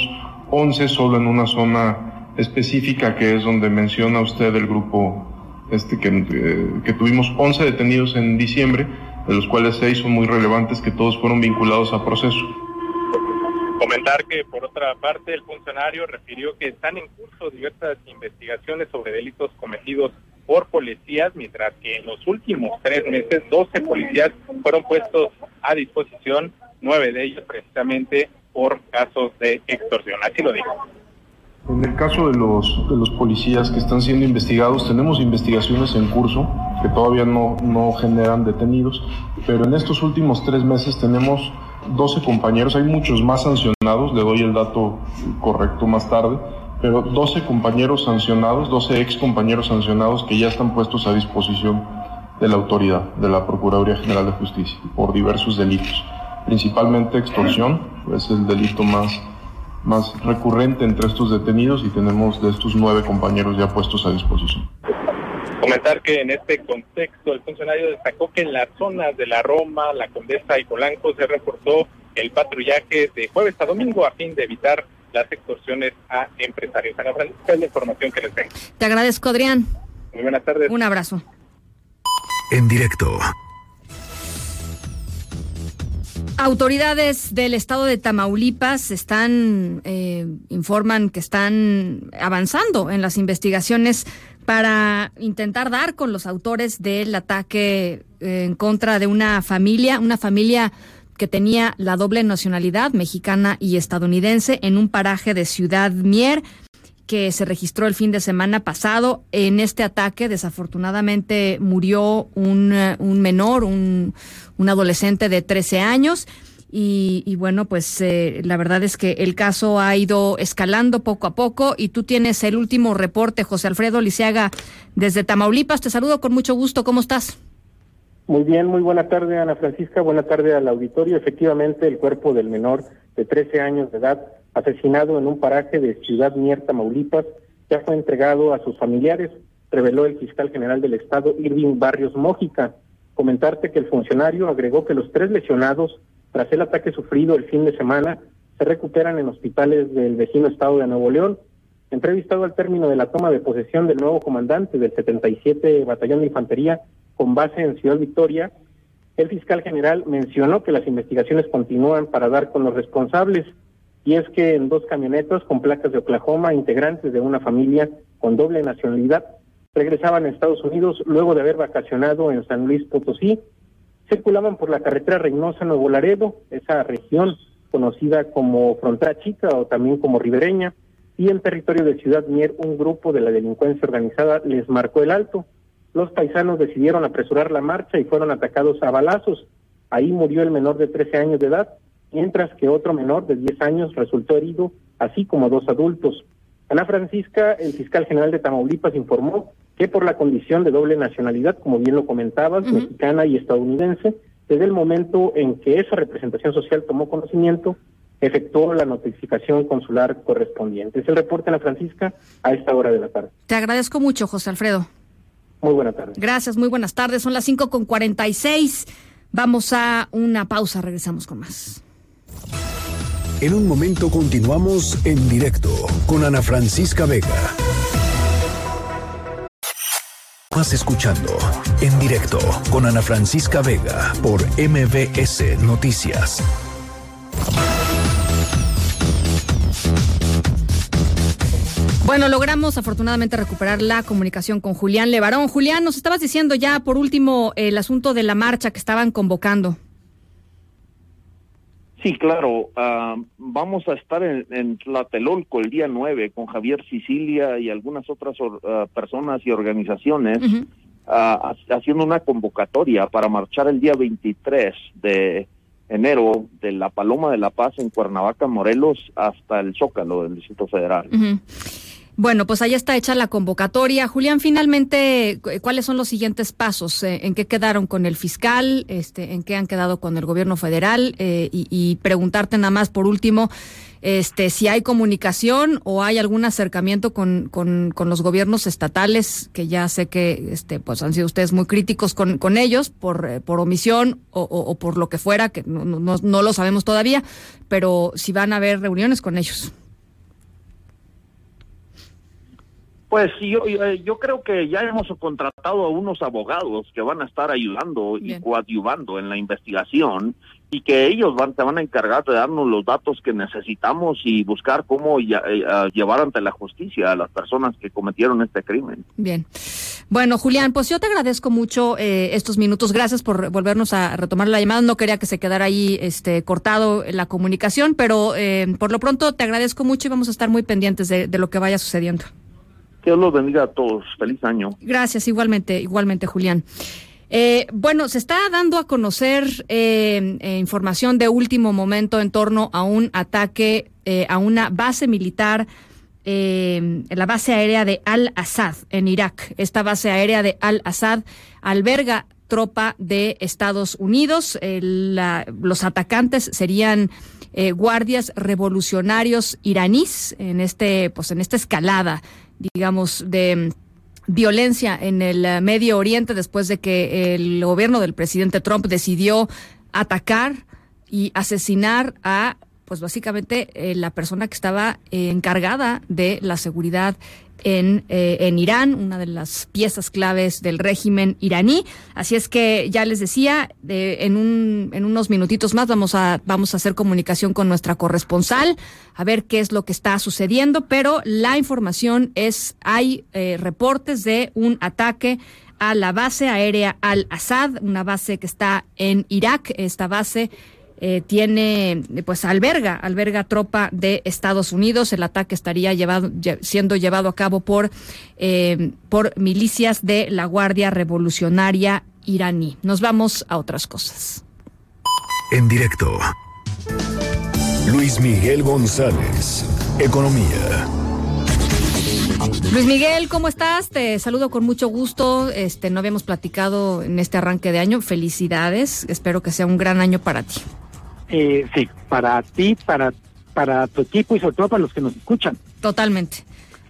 11 solo en una zona específica que es donde menciona usted el grupo este que, eh, que tuvimos 11 detenidos en diciembre, de los cuales 6 son muy relevantes que todos fueron vinculados a proceso. Comentar que, por otra parte, el funcionario refirió que están en curso diversas investigaciones sobre delitos cometidos por policías, mientras que en los últimos tres meses 12 policías fueron puestos a disposición, nueve de ellos precisamente por casos de extorsión. Así lo dijo. En el caso de los, de los policías que están siendo investigados, tenemos investigaciones en curso que todavía no, no generan detenidos, pero en estos últimos tres meses tenemos 12 compañeros, hay muchos más sancionados, le doy el dato correcto más tarde, pero 12 compañeros sancionados, 12 ex compañeros sancionados que ya están puestos a disposición de la autoridad, de la Procuraduría General de Justicia, por diversos delitos, principalmente extorsión, es el delito más, más recurrente entre estos detenidos y tenemos de estos nueve compañeros ya puestos a disposición. Comentar que en este contexto el funcionario destacó que en las zonas de la Roma, la Condesa y Polanco se reforzó el patrullaje de jueves a domingo a fin de evitar las extorsiones a empresarios. Ana Francisca, es la información que les tengo. Te agradezco, Adrián. Muy buenas tardes. Un abrazo. En directo. Autoridades del estado de Tamaulipas están, eh, informan que están avanzando en las investigaciones para intentar dar con los autores del ataque eh, en contra de una familia, una familia que tenía la doble nacionalidad mexicana y estadounidense en un paraje de Ciudad Mier que se registró el fin de semana pasado. En este ataque, desafortunadamente, murió un, un menor, un, un, adolescente de 13 años. Y, y bueno, pues eh, la verdad es que el caso ha ido escalando poco a poco y tú tienes el último reporte, José Alfredo Liceaga, desde Tamaulipas. Te saludo con mucho gusto. ¿Cómo estás? Muy bien, muy buena tarde, Ana Francisca. Buena tarde al auditorio. Efectivamente, el cuerpo del menor de 13 años de edad asesinado en un paraje de Ciudad Mier, Tamaulipas, ya fue entregado a sus familiares, reveló el fiscal general del Estado, Irving Barrios Mójica. Comentarte que el funcionario agregó que los tres lesionados tras el ataque sufrido el fin de semana se recuperan en hospitales del vecino estado de Nuevo León. Entrevistado al término de la toma de posesión del nuevo comandante del 77 Batallón de Infantería con base en Ciudad Victoria, el fiscal general mencionó que las investigaciones continúan para dar con los responsables y es que en dos camionetas con placas de Oklahoma, integrantes de una familia con doble nacionalidad, regresaban a Estados Unidos luego de haber vacacionado en San Luis Potosí, circulaban por la carretera Reynosa Nuevo Laredo, esa región conocida como Frontera Chica o también como Ribereña, y en territorio de Ciudad Mier un grupo de la delincuencia organizada les marcó el alto. Los paisanos decidieron apresurar la marcha y fueron atacados a balazos. Ahí murió el menor de 13 años de edad, mientras que otro menor de 10 años resultó herido, así como dos adultos. Ana Francisca, el fiscal general de Tamaulipas, informó que por la condición de doble nacionalidad, como bien lo comentabas, mexicana y estadounidense, desde el momento en que esa representación social tomó conocimiento, efectuó la notificación consular correspondiente. Es el reporte, Ana Francisca, a esta hora de la tarde. Te agradezco mucho, José Alfredo. Muy buenas tardes. Gracias, muy buenas tardes. Son las 5 con 46. Vamos a una pausa, regresamos con más. En un momento continuamos en directo con Ana Francisca Vega. Vas escuchando en directo con Ana Francisca Vega por MBS Noticias. Bueno, logramos afortunadamente recuperar la comunicación con Julián Levarón. Julián, nos estabas diciendo ya por último el asunto de la marcha que estaban convocando. Sí, claro. Ah, vamos a estar en, en, Tlatelolco el día 9 con Javier Sicilia y algunas otras ah, personas y organizaciones ah, haciendo una convocatoria para marchar el día 23 de enero de la Paloma de la Paz en Cuernavaca, Morelos, hasta el Zócalo del Distrito Federal. Bueno, pues ahí está hecha la convocatoria. Julián, finalmente, ¿cuáles son los siguientes pasos? Eh, ¿En qué quedaron con el fiscal? Este, ¿En qué han quedado con el gobierno federal? Eh, y, preguntarte nada más por último, este, si hay comunicación o hay algún acercamiento con, con, los gobiernos estatales, que ya sé que este, pues han sido ustedes muy críticos con, con ellos por, eh, por omisión o, o, por lo que fuera, que no, no lo sabemos todavía, pero si van a haber reuniones con ellos. Pues yo, eh, yo creo que ya hemos contratado a unos abogados que van a estar ayudando y coadyuvando en la investigación y que ellos van, se van a encargar de darnos los datos que necesitamos y buscar cómo eh, llevar ante la justicia a las personas que cometieron este crimen. Bien. Bueno, Julián, pues yo te agradezco mucho eh, estos minutos. Gracias por volvernos a retomar la llamada. No quería que se quedara ahí este, cortado la comunicación, pero por lo pronto te agradezco mucho y vamos a estar muy pendientes de lo que vaya sucediendo. Dios los bendiga a todos. Feliz año. Gracias, igualmente, igualmente, Julián. Eh, bueno, se está dando a conocer eh, eh, información de último momento en torno a un ataque a una base militar, la base aérea de Al-Assad en Irak. Esta base aérea de Al-Assad alberga tropa de Estados Unidos. los atacantes serían guardias revolucionarios iraníes en este, pues en esta escalada digamos, de violencia en el eh, Medio Oriente después de que el gobierno del presidente Trump decidió atacar y asesinar a pues básicamente eh, la persona que estaba encargada de la seguridad en, eh, en Irán, una de las piezas claves del régimen iraní. Así es que ya les decía, en, un, en unos minutitos más vamos a, vamos a hacer comunicación con nuestra corresponsal, a ver qué es lo que está sucediendo, pero la información es, hay eh, reportes de un ataque a la base aérea Al-Assad, una base que está en Irak. Esta base eh, tiene, pues alberga, alberga tropa de Estados Unidos. El ataque estaría llevado, siendo llevado a cabo por, eh, por milicias de la Guardia Revolucionaria iraní. Nos vamos a otras cosas. En directo. Luis Miguel González, Economía. Luis Miguel, ¿cómo estás? Te saludo con mucho gusto. Este, no habíamos platicado en este arranque de año. Felicidades. Espero que sea un gran año para ti. Eh, sí, para ti, para, para tu equipo y sobre todo para los que nos escuchan. Totalmente.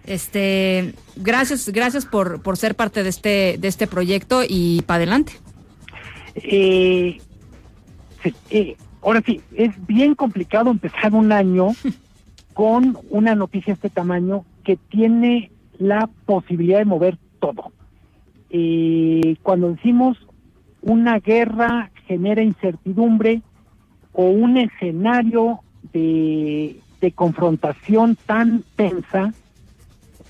Este, gracias, gracias por, por ser parte de este, de este proyecto y para adelante. Eh, eh, ahora sí, es bien complicado empezar un año con una noticia de este tamaño que tiene la posibilidad de mover todo. Eh, cuando decimos una guerra genera incertidumbre o un escenario de, confrontación tan tensa,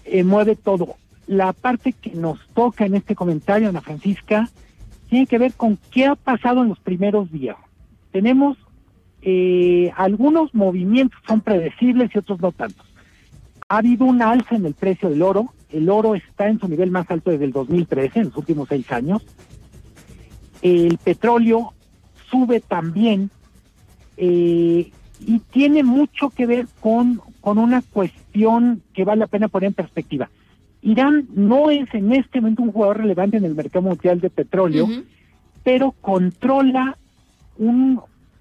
eh, mueve todo. La parte que nos toca en este comentario, Ana Francisca, tiene que ver con qué ha pasado en los primeros días. Tenemos eh, algunos movimientos son predecibles y otros no tantos. Ha habido un alza en el precio del oro. El oro está en su nivel más alto desde el 2013, en los últimos seis años. El petróleo sube también eh, y tiene mucho que ver con, con una cuestión que vale la pena poner en perspectiva. Irán no es en este momento un jugador relevante en el mercado mundial de petróleo, pero controla un,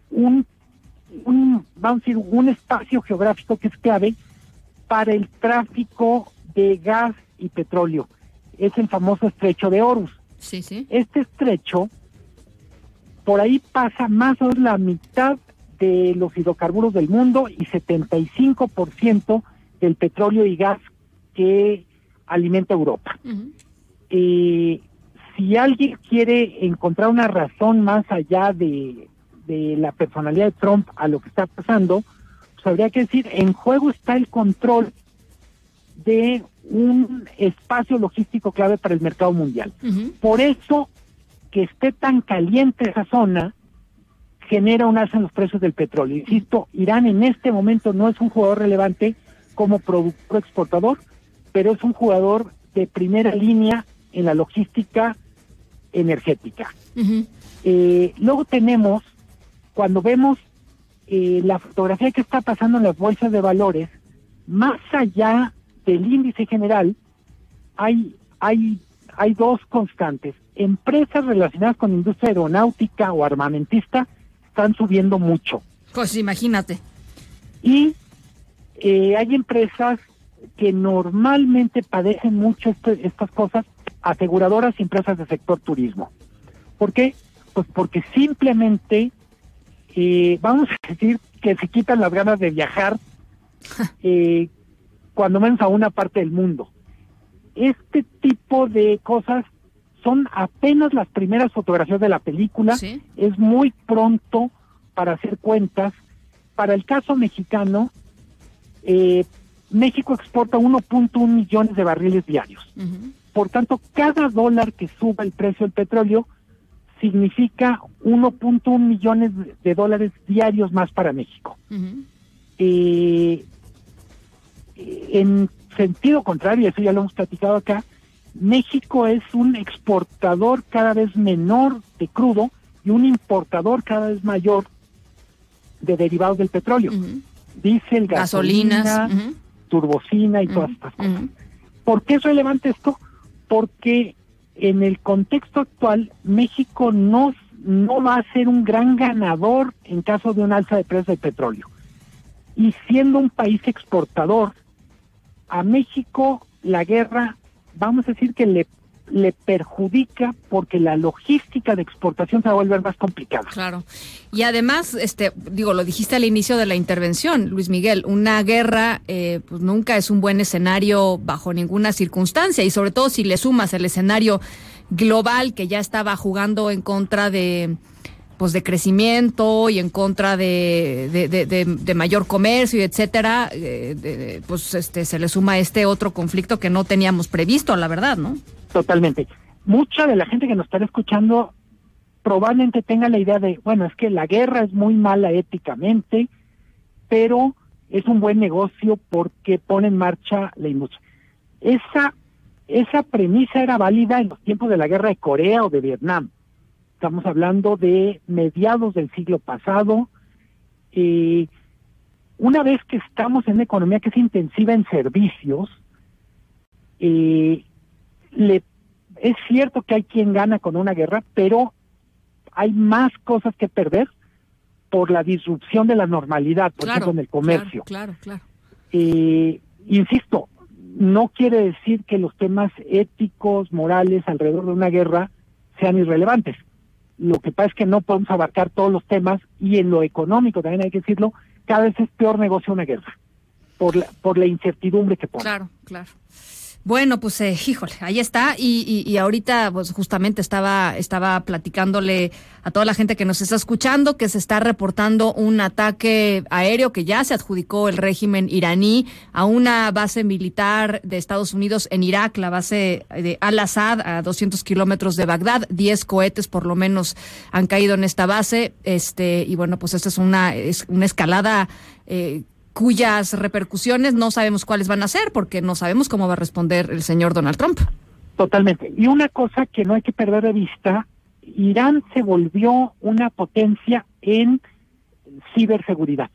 un, un, vamos a decir, un espacio geográfico que es clave para el tráfico de gas y petróleo. Es el famoso estrecho de Horus. Sí, sí. Este estrecho, por ahí pasa más o menos la mitad de los hidrocarburos del mundo y 75% del petróleo y gas que alimenta Europa. Eh, si alguien quiere encontrar una razón más allá de, de la personalidad de Trump a lo que está pasando, pues habría que decir, en juego está el control de un espacio logístico clave para el mercado mundial. Por eso que esté tan caliente esa zona genera un alza en los precios del petróleo. Insisto, Irán en este momento no es un jugador relevante como productor exportador, pero es un jugador de primera línea en la logística energética. Eh, luego tenemos, cuando vemos eh, la fotografía que está pasando en las bolsas de valores, más allá del índice general, hay, hay, hay dos constantes. Empresas relacionadas con industria aeronáutica o armamentista están subiendo mucho. Pues imagínate. Y eh, hay empresas que normalmente padecen mucho este, estas cosas, aseguradoras y empresas del sector turismo. ¿Por qué? Pues porque simplemente, eh, vamos a decir que se quitan las ganas de viajar eh, cuando menos a una parte del mundo. Este tipo de cosas son apenas las primeras fotografías de la película. Es muy pronto para hacer cuentas. Para el caso mexicano, eh, México exporta 1.1 millones de barriles diarios. Por tanto, cada dólar que suba el precio del petróleo significa 1.1 millones de dólares diarios más para México. eh, en sentido contrario, eso ya lo hemos platicado acá, México es un exportador cada vez menor de crudo y un importador cada vez mayor de derivados del petróleo. Diésel, Gasolinas, gasolina, turbocina y todas estas cosas. ¿Por qué es relevante esto? Porque en el contexto actual, México no, no va a ser un gran ganador en caso de un alza de precios del petróleo. Y siendo un país exportador, a México la guerra, vamos a decir que le, le perjudica porque la logística de exportación se va a volver más complicada. Claro. Y además, este, digo, lo dijiste al inicio de la intervención, Luis Miguel, una guerra eh, pues nunca es un buen escenario bajo ninguna circunstancia y sobre todo si le sumas el escenario global que ya estaba jugando en contra de pues de crecimiento y en contra de, de, mayor comercio y etcétera, eh, pues este se le suma este otro conflicto que no teníamos previsto, la verdad, ¿no? Totalmente. Mucha de la gente que nos estará escuchando probablemente tenga la idea de, bueno, es que la guerra es muy mala éticamente, pero es un buen negocio porque pone en marcha la industria. Esa, esa premisa era válida en los tiempos de la guerra de Corea o de Vietnam. Estamos hablando de mediados del siglo pasado. Eh, una vez que estamos en una economía que es intensiva en servicios, eh, le, es cierto que hay quien gana con una guerra, pero hay más cosas que perder por la disrupción de la normalidad, por ejemplo, en el comercio. Claro, claro. Eh, insisto, no quiere decir que los temas éticos, morales alrededor de una guerra sean irrelevantes. Lo que pasa es que no podemos abarcar todos los temas y en lo económico también hay que decirlo, cada vez es peor negocio una guerra por la, por la incertidumbre que pone. Claro, claro. Bueno, pues eh, híjole, ahí está. Y, y, ahorita, pues justamente estaba, estaba platicándole a toda la gente que nos está escuchando que se está reportando un ataque aéreo que ya se adjudicó el régimen iraní a una base militar de Estados Unidos en Irak, la base de Al-Assad, a 200 kilómetros de Bagdad. Diez cohetes por lo menos han caído en esta base. Este, y bueno, pues esta es una, es una escalada eh, cuyas repercusiones no sabemos cuáles van a ser porque no sabemos cómo va a responder el señor Donald Trump. Totalmente. Y una cosa que no hay que perder de vista, Irán se volvió una potencia en ciberseguridad.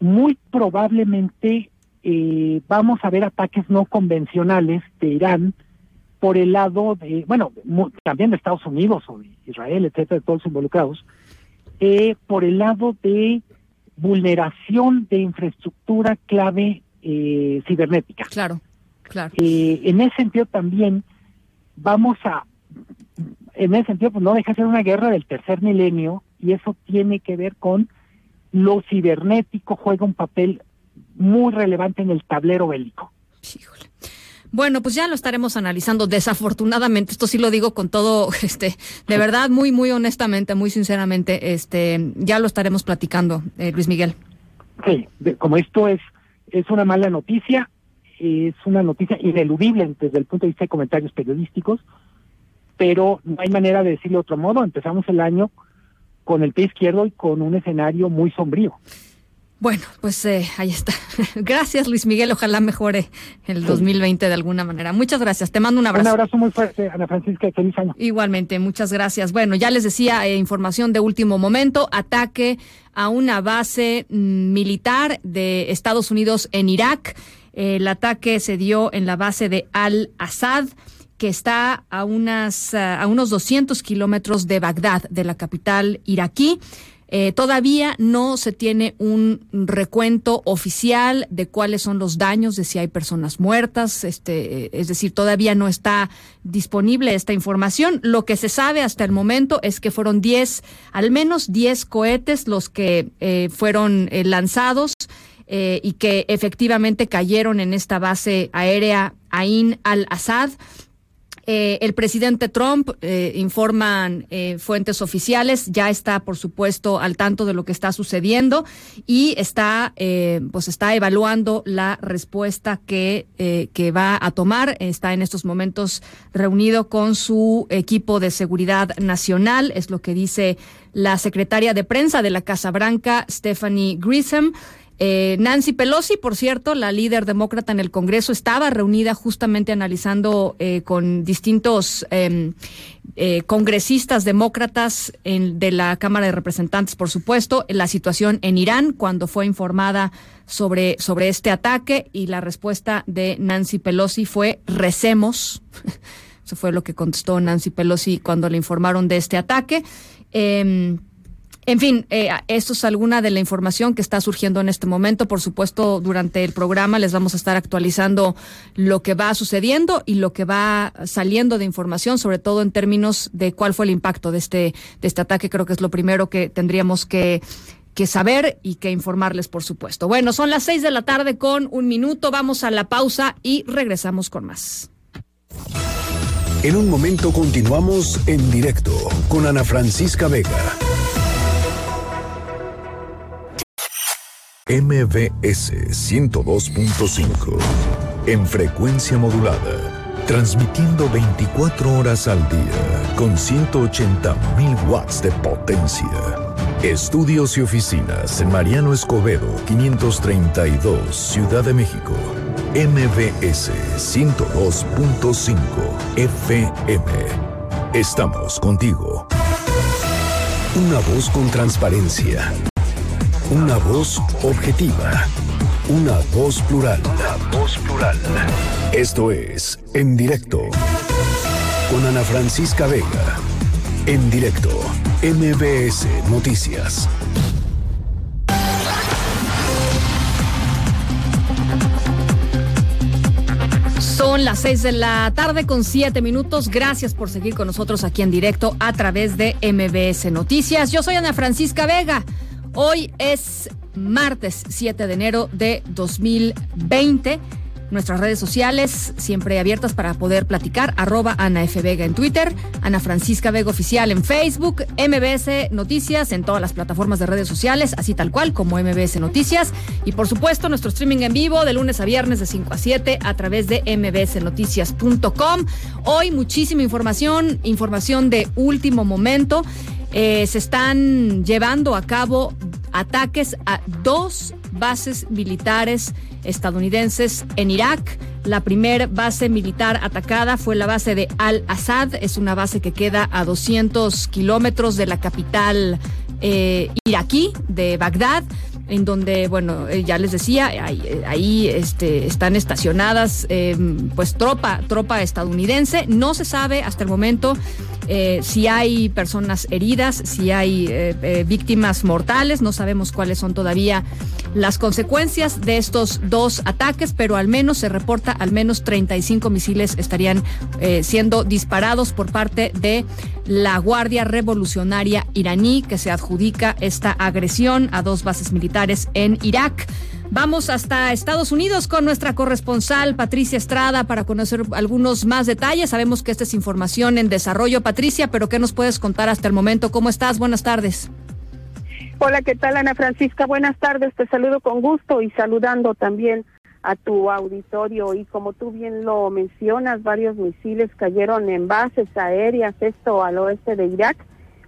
Muy probablemente eh, vamos a ver ataques no convencionales de Irán por el lado de, bueno, también de Estados Unidos o de Israel, etcétera, de todos los involucrados, eh, por el lado de vulneración de infraestructura clave eh, cibernética. Claro, claro. Eh, en ese sentido también vamos a, en ese sentido, pues no deja de ser una guerra del tercer milenio y eso tiene que ver con lo cibernético juega un papel muy relevante en el tablero bélico. Híjole. Bueno, pues ya lo estaremos analizando. Desafortunadamente, esto sí lo digo con todo, este, de verdad, muy, muy honestamente, muy sinceramente, este, ya lo estaremos platicando, eh, Luis Miguel. Sí, como esto es, es una mala noticia, es una noticia ineludible desde el punto de vista de comentarios periodísticos, pero no hay manera de decirlo de otro modo. Empezamos el año con el pie izquierdo y con un escenario muy sombrío. Bueno, pues eh, ahí está. gracias, Luis Miguel. Ojalá mejore el 2020 de alguna manera. Muchas gracias. Te mando un abrazo. Un abrazo muy fuerte, Ana Francisca. Feliz año. Igualmente, muchas gracias. Bueno, ya les decía, eh, información de último momento. Ataque a una base mm, militar de Estados Unidos en Irak. el ataque se dio en la base de Al-Assad que está a, unas, a unos 200 kilómetros de Bagdad, de la capital iraquí. Eh, todavía no se tiene un recuento oficial de cuáles son los daños, de si hay personas muertas, este, es decir, todavía no está disponible esta información. Lo que se sabe hasta el momento es que fueron 10, al menos 10 cohetes los que eh, fueron eh, lanzados. y que efectivamente cayeron en esta base aérea Ain al-Assad. Eh, el presidente Trump, eh, informan eh, fuentes oficiales, ya está, por supuesto, al tanto de lo que está sucediendo y está, pues está evaluando la respuesta que, que va a tomar. Está en estos momentos reunido con su equipo de seguridad nacional, es lo que dice la secretaria de prensa de la Casa Blanca, Stephanie Grissom. Eh, Nancy Pelosi, por cierto, la líder demócrata en el Congreso, estaba reunida justamente analizando eh, con distintos em, eh, congresistas demócratas de la Cámara de Representantes, por supuesto, la situación en Irán cuando fue informada sobre, sobre este ataque y la respuesta de Nancy Pelosi fue recemos. Eso fue lo que contestó Nancy Pelosi cuando le informaron de este ataque. Em, en fin, eh, esto es alguna de la información que está surgiendo en este momento. Por supuesto, durante el programa les vamos a estar actualizando lo que va sucediendo y lo que va saliendo de información, sobre todo en términos de cuál fue el impacto de este, de este ataque. Creo que es lo primero que tendríamos que que saber y que informarles, por supuesto. Bueno, son las seis de la tarde con un minuto. Vamos a la pausa y regresamos con más. En un momento continuamos en directo con Ana Francisca Vega. MBS 102.5 en frecuencia modulada, transmitiendo 24 horas al día con 180.000 watts de potencia. Estudios y oficinas en Mariano Escobedo 532, Ciudad de México. MBS 102.5 FM. Estamos contigo. Una voz con transparencia una voz objetiva. Una voz plural. Una voz plural. Esto es En Directo. Con Ana Francisca Vega. En directo. MBS Noticias. Son las 6 de la tarde con 7 minutos. Gracias por seguir con nosotros aquí en directo a través de MBS Noticias. Yo soy Ana Francisca Vega. Hoy es martes 7 de enero de 2020. Nuestras redes sociales siempre abiertas para poder platicar. Arroba Ana F. Vega en Twitter, Ana Francisca Vega Oficial en Facebook, MBS Noticias en todas las plataformas de redes sociales, así tal cual como MBS Noticias. Y por supuesto, nuestro streaming en vivo de lunes a viernes de 5 a 7 a través de mbsnoticias.com. Hoy muchísima información, información de último momento. Eh, se están llevando a cabo ataques a dos bases militares estadounidenses en Irak. La primera base militar atacada fue la base de Al-Assad, es una base que queda a 200 kilómetros de la capital eh, iraquí de Bagdad en donde, bueno, eh, ya les decía, ahí, este, están estacionadas pues tropa, tropa estadounidense. No se sabe hasta el momento eh, si hay personas heridas, si hay eh, eh, víctimas mortales, no sabemos cuáles son todavía las consecuencias de estos dos ataques, pero al menos se reporta al menos 35 misiles estarían siendo disparados por parte de la Guardia Revolucionaria iraní que se adjudica esta agresión a dos bases militares en Irak. Vamos hasta Estados Unidos con nuestra corresponsal Patricia Estrada para conocer algunos más detalles. Sabemos que esta es información en desarrollo, Patricia, pero ¿qué nos puedes contar hasta el momento? ¿Cómo estás? Buenas tardes. Hola, ¿qué tal Ana Francisca? Buenas tardes, te saludo con gusto y saludando también a tu auditorio y como tú bien lo mencionas, varios misiles cayeron en bases aéreas, esto al oeste de Irak.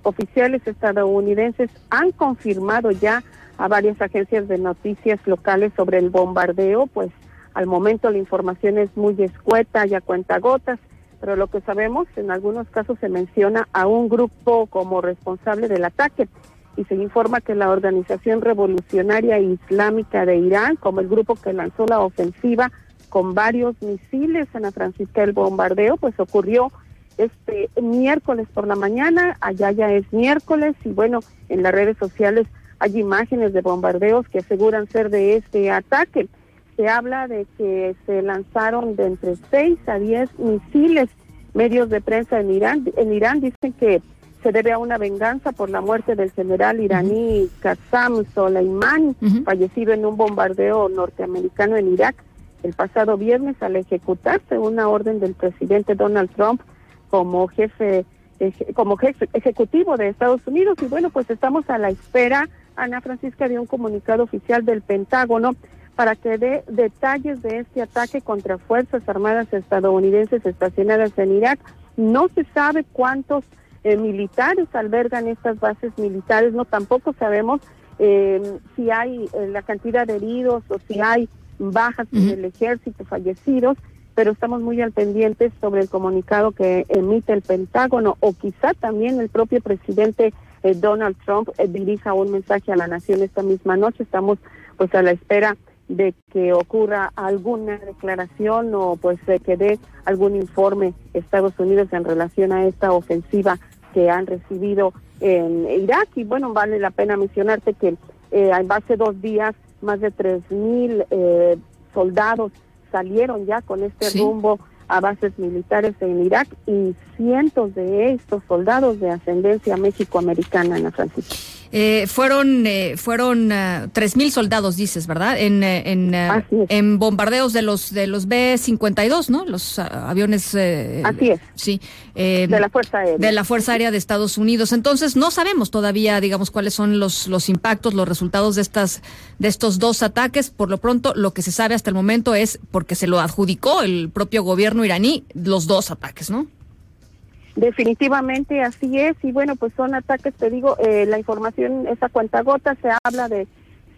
Oficiales estadounidenses han confirmado ya a varias agencias de noticias locales sobre el bombardeo, pues al momento la información es muy escueta y a cuentagotas, pero lo que sabemos, en algunos casos se menciona a un grupo como responsable del ataque y se informa que la Organización Revolucionaria Islámica de Irán, como el grupo que lanzó la ofensiva con varios misiles en la Francisca el bombardeo, pues ocurrió este miércoles por la mañana, allá ya es miércoles y bueno, en las redes sociales hay imágenes de bombardeos que aseguran ser de este ataque. Se habla de que se lanzaron de entre 6 a 10 misiles. Medios de prensa en Irán, en Irán dicen que se debe a una venganza por la muerte del general iraní Qassam Soleimani, fallecido en un bombardeo norteamericano en Irak el pasado viernes al ejecutarse una orden del presidente Donald Trump como jefe como jefe ejecutivo de Estados Unidos y bueno pues estamos a la espera Ana Francisca dio un comunicado oficial del Pentágono para que dé detalles de este ataque contra Fuerzas Armadas estadounidenses estacionadas en Irak. No se sabe cuántos eh, militares albergan estas bases militares, no tampoco sabemos eh, si hay eh, la cantidad de heridos o si hay bajas en el ejército, fallecidos, pero estamos muy al pendiente sobre el comunicado que emite el Pentágono o quizá también el propio presidente eh, Donald Trump eh, dirija un mensaje a la nación esta misma noche. Estamos pues a la espera de que ocurra alguna declaración o pues que dé algún informe Estados Unidos en relación a esta ofensiva que han recibido en Irak. Y bueno, vale la pena mencionarte que eh, en base dos días más de tres mil eh, soldados salieron ya con este rumbo a bases militares en Irak y cientos de estos soldados de ascendencia mexicoamericana, Ana Francisca. Eh, fueron eh, fueron uh, tres mil soldados, dices, ¿verdad? En, eh, en, uh, en bombardeos de los de los B-52, ¿no? Los uh, aviones. Así es. Sí. de la Fuerza Aérea. De la Fuerza Aérea de Estados Unidos. Entonces, no sabemos todavía, digamos, cuáles son los, los impactos, los resultados de, estas, de estos dos ataques. Por lo pronto, lo que se sabe hasta el momento es porque se lo adjudicó el propio gobierno iraní, los dos ataques, ¿no? Definitivamente así es. Y bueno pues son ataques, te digo, eh, la información esa cuenta gota, se habla de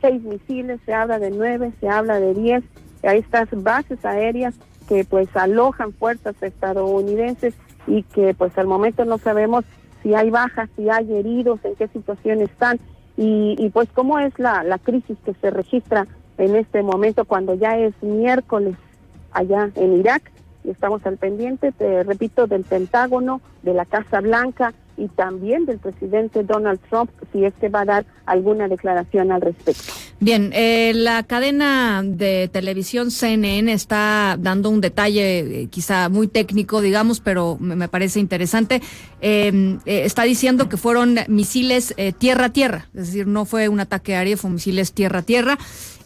seis misiles, se habla de nueve, se habla de diez, hay estas bases aéreas que pues alojan fuerzas estadounidenses y que pues al momento no sabemos si hay bajas, si hay heridos, en qué situación están. Y, pues cómo es la, la crisis que se registra en este momento cuando ya es miércoles allá en Irak estamos al pendiente, te repito, del Pentágono, de la Casa Blanca y también del presidente Donald Trump, si es que va a dar alguna declaración al respecto. Bien, eh, la cadena de televisión CNN está dando un detalle eh, quizá muy técnico, digamos, pero me, parece interesante. Eh, eh, está diciendo que fueron misiles tierra-tierra, es decir, no fue un ataque aéreo, fue misiles tierra-tierra.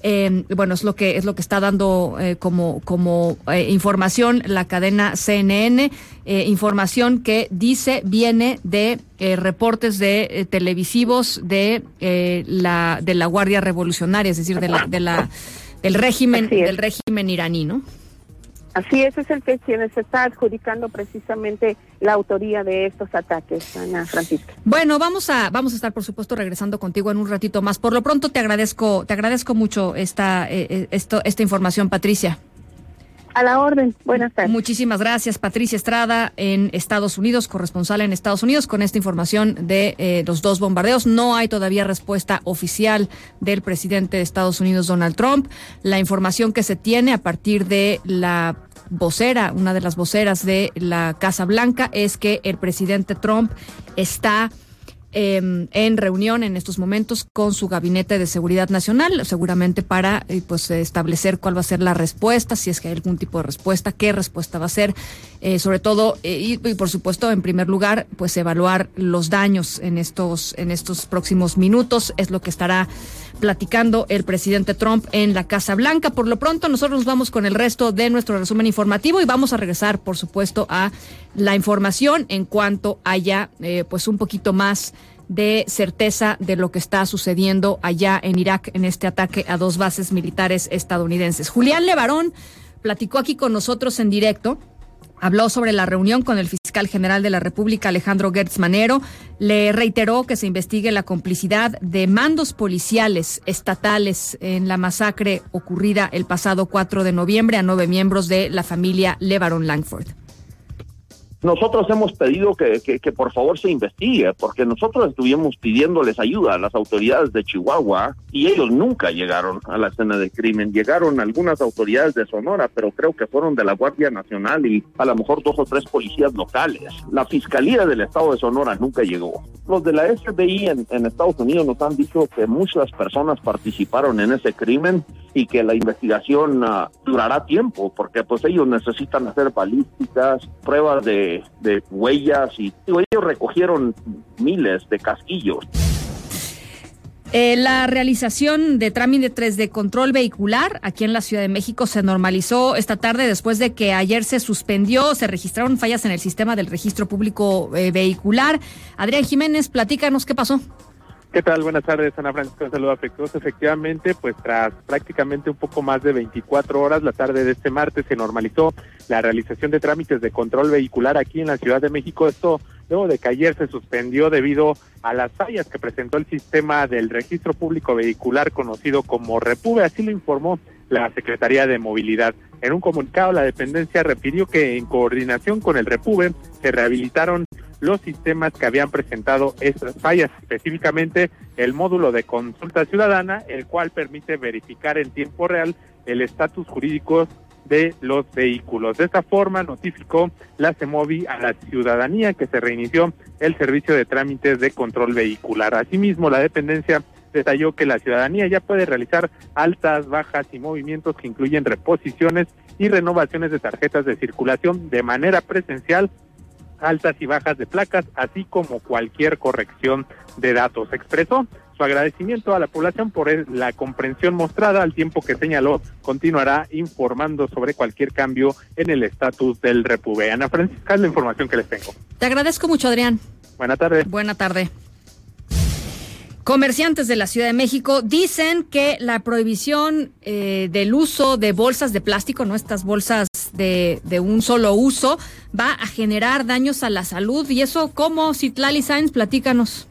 Eh, bueno, es lo que es lo que está dando eh, como como eh, información la cadena CNN, información que dice viene de reportes de televisivos de la de la Guardia Revolucionaria, es decir, de la de la del régimen del régimen iraní, ¿no? Así es, es el que quien se está adjudicando precisamente la autoría de estos ataques, Ana Francisca. Bueno, vamos a vamos a estar por supuesto regresando contigo en un ratito más. Por lo pronto te agradezco te agradezco mucho esta eh, esto esta información, Patricia. A la orden. Buenas tardes. Muchísimas gracias, Patricia Estrada, en Estados Unidos, corresponsal en Estados Unidos, con esta información de eh, los dos bombardeos. No hay todavía respuesta oficial del presidente de Estados Unidos, Donald Trump. La información que se tiene a partir de la vocera, una de las voceras de la Casa Blanca, es que el presidente Trump está eh, en reunión en estos momentos con su gabinete de seguridad nacional, seguramente para eh, pues establecer cuál va a ser la respuesta, si es que hay algún tipo de respuesta, qué respuesta va a ser, eh, sobre todo eh, y, por supuesto en primer lugar pues evaluar los daños en estos en estos próximos minutos es lo que estará platicando el presidente Trump en la Casa Blanca. Por lo pronto, nosotros nos vamos con el resto de nuestro resumen informativo y vamos a regresar, por supuesto, a la información en cuanto haya, eh, pues, un poquito más de certeza de lo que está sucediendo allá en Irak en este ataque a dos bases militares estadounidenses. Julián Levarón platicó aquí con nosotros en directo habló sobre la reunión con el fiscal general de la República, Alejandro Gertz Manero. Le reiteró que se investigue la complicidad de mandos policiales estatales en la masacre ocurrida el pasado 4 de noviembre a nueve miembros de la familia Levaron Langford. Nosotros hemos pedido que, que, que, por favor se investigue, porque nosotros estuvimos pidiéndoles ayuda a las autoridades de Chihuahua y ellos nunca llegaron a la escena del crimen. Llegaron algunas autoridades de Sonora, pero creo que fueron de la Guardia Nacional y a lo mejor dos o tres policías locales. La Fiscalía del Estado de Sonora nunca llegó. Los de la FBI en, en Estados Unidos nos han dicho que muchas personas participaron en ese crimen y que la investigación uh, durará tiempo, porque pues ellos necesitan hacer balísticas, pruebas de de, huellas y digo, ellos recogieron miles de casquillos. Eh, la realización de trámites de control vehicular aquí en la Ciudad de México se normalizó esta tarde después de que ayer se suspendió, se registraron fallas en el sistema del registro público eh, vehicular. Adrián Jiménez, platícanos qué pasó. ¿Qué tal? Buenas tardes, Ana Francisca, un saludo afectuoso. Efectivamente, pues tras prácticamente un poco más de 24 horas, la tarde de este martes se normalizó la realización de trámites de control vehicular aquí en la Ciudad de México. Esto luego de que ayer se suspendió debido a las fallas que presentó el sistema del registro público vehicular conocido como Repube, así lo informó la Secretaría de Movilidad. En un comunicado, la dependencia refirió que en coordinación con el Repube se rehabilitaron los sistemas que habían presentado estas fallas, específicamente el módulo de consulta ciudadana, el cual permite verificar en tiempo real el estatus jurídico de los vehículos. De esta forma notificó la CEMOVI a la ciudadanía que se reinició el servicio de trámites de control vehicular. Asimismo, la dependencia detalló que la ciudadanía ya puede realizar altas, bajas y movimientos que incluyen reposiciones y renovaciones de tarjetas de circulación de manera presencial altas y bajas de placas, así como cualquier corrección de datos. Expresó su agradecimiento a la población por la comprensión mostrada al tiempo que señaló continuará informando sobre cualquier cambio en el estatus del Repube. Ana Francisca, es la información que les tengo. Te agradezco mucho, Adrián. Buena tarde. Buena tarde. Comerciantes de la Ciudad de México dicen que la prohibición eh, del uso de bolsas de plástico, no estas bolsas de, de, un solo uso, va a generar daños a la salud. ¿Y eso cómo, Citlali Sainz? Platícanos.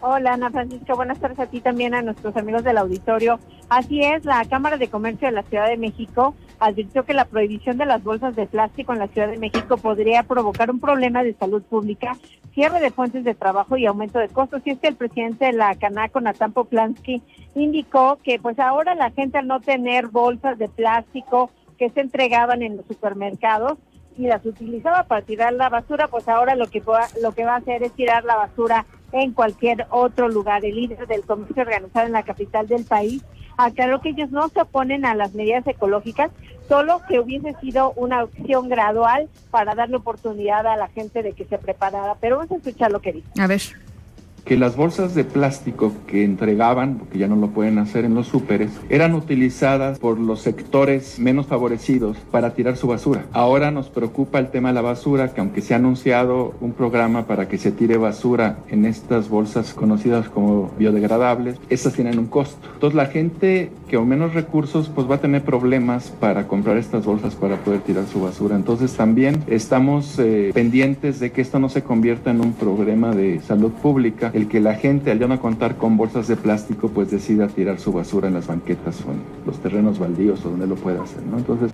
Hola Ana Francisca, buenas tardes a ti también, a nuestros amigos del auditorio. Así es, la Cámara de Comercio de la Ciudad de México advirtió que la prohibición de las bolsas de plástico en la Ciudad de México podría provocar un problema de salud pública, cierre de fuentes de trabajo y aumento de costos. Y es que el presidente de la Canaco, Natán Poplansky, indicó que pues ahora la gente al no tener bolsas de plástico que se entregaban en los supermercados y las utilizaba para tirar la basura, pues ahora lo que va, lo que va a hacer es tirar la basura en cualquier otro lugar. El líder del comercio organizado en la capital del país aclaró que ellos no se oponen a las medidas ecológicas, solo que hubiese sido una opción gradual para darle oportunidad a la gente de que se preparara. Pero vamos a escuchar lo que dice. A ver que las bolsas de plástico que entregaban, porque ya no lo pueden hacer en los súperes, eran utilizadas por los sectores menos favorecidos para tirar su basura. Ahora nos preocupa el tema de la basura, que aunque se ha anunciado un programa para que se tire basura en estas bolsas conocidas como biodegradables, estas tienen un costo. Entonces la gente que con menos recursos pues va a tener problemas para comprar estas bolsas para poder tirar su basura. Entonces también estamos eh, pendientes de que esto no se convierta en un problema de salud pública el que la gente al ya no contar con bolsas de plástico pues decida tirar su basura en las banquetas o en los terrenos baldíos o donde lo pueda hacer, ¿no? Entonces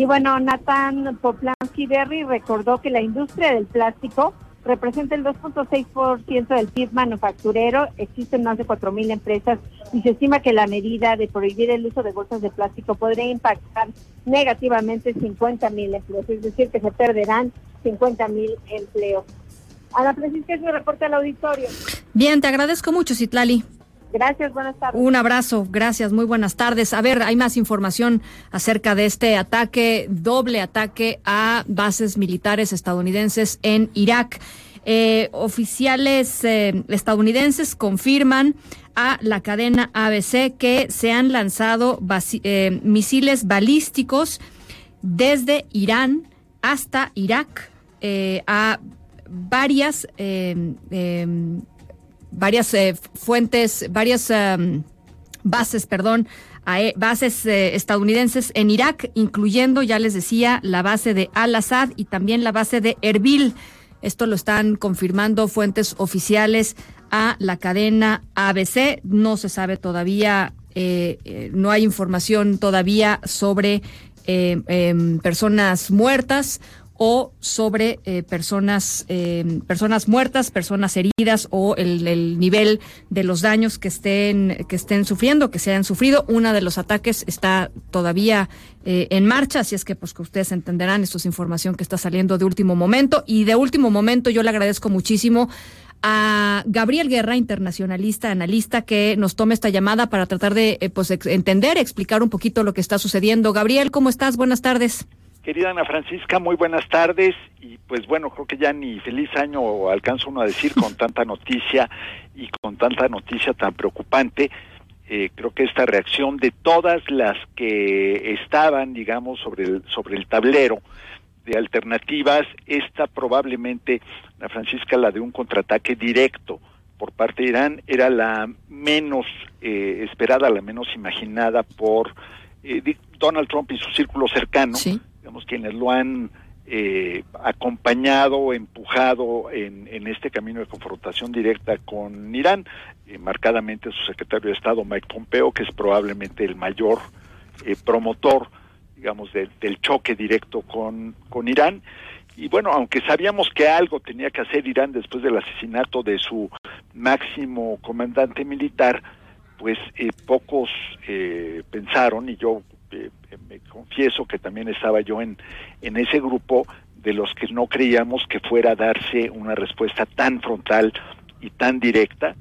y bueno, Nathan Poplansky Berry recordó que la industria del plástico representa el 2.6% del PIB manufacturero, existen más de 4.000 empresas y se estima que la medida de prohibir el uso de bolsas de plástico podría impactar negativamente 50.000 empleos, es decir, que se perderán 50.000 empleos. Ana Francisca es mi reporte al auditorio. Bien, te agradezco mucho, Citlali. Gracias, buenas tardes. Un abrazo, gracias, muy buenas tardes. A ver, hay más información acerca de este ataque, doble ataque a bases militares estadounidenses en Irak. Eh, oficiales eh, estadounidenses confirman a la cadena ABC que se han lanzado eh, misiles balísticos desde Irán hasta Irak a varias, eh, em, varias eh, fuentes, varias em, bases, perdón, e, bases eh, estadounidenses en Irak, incluyendo, ya les decía, la base de Al-Assad y también la base de Erbil. Esto lo están confirmando fuentes oficiales a la cadena ABC. No se sabe todavía, no hay información todavía sobre em, personas muertas o sobre eh, personas, eh, personas muertas, personas heridas o el, nivel de los daños que estén, que estén sufriendo, que se hayan sufrido. Uno de los ataques está todavía eh, en marcha, así es que pues que ustedes entenderán, esto es información que está saliendo de último momento. Y de último momento yo le agradezco muchísimo a Gabriel Guerra, internacionalista, analista, que nos tome esta llamada para tratar de pues, entender, explicar un poquito lo que está sucediendo. Gabriel, ¿cómo estás? Buenas tardes. Querida Ana Francisca, muy buenas tardes y pues bueno, creo que ya ni feliz año alcanzo uno a decir con tanta noticia y con tanta noticia tan preocupante. Eh, creo que esta reacción de todas las que estaban, digamos, sobre el, sobre el tablero de alternativas, esta probablemente, Ana Francisca, la de un contraataque directo por parte de Irán, era la menos eh, esperada, la menos imaginada por eh, Donald Trump y su círculo cercano digamos, quienes lo han eh, acompañado, empujado en, este camino de confrontación directa con Irán, eh, marcadamente su secretario de Estado, Mike Pompeo, que es probablemente el mayor eh, promotor, digamos, del choque directo con, con Irán. Y bueno, aunque sabíamos que algo tenía que hacer Irán después del asesinato de su máximo comandante militar, pues pocos pensaron, y yo eh, me confieso que también estaba yo en, en ese grupo de los que no creíamos que fuera a darse una respuesta tan frontal y tan directa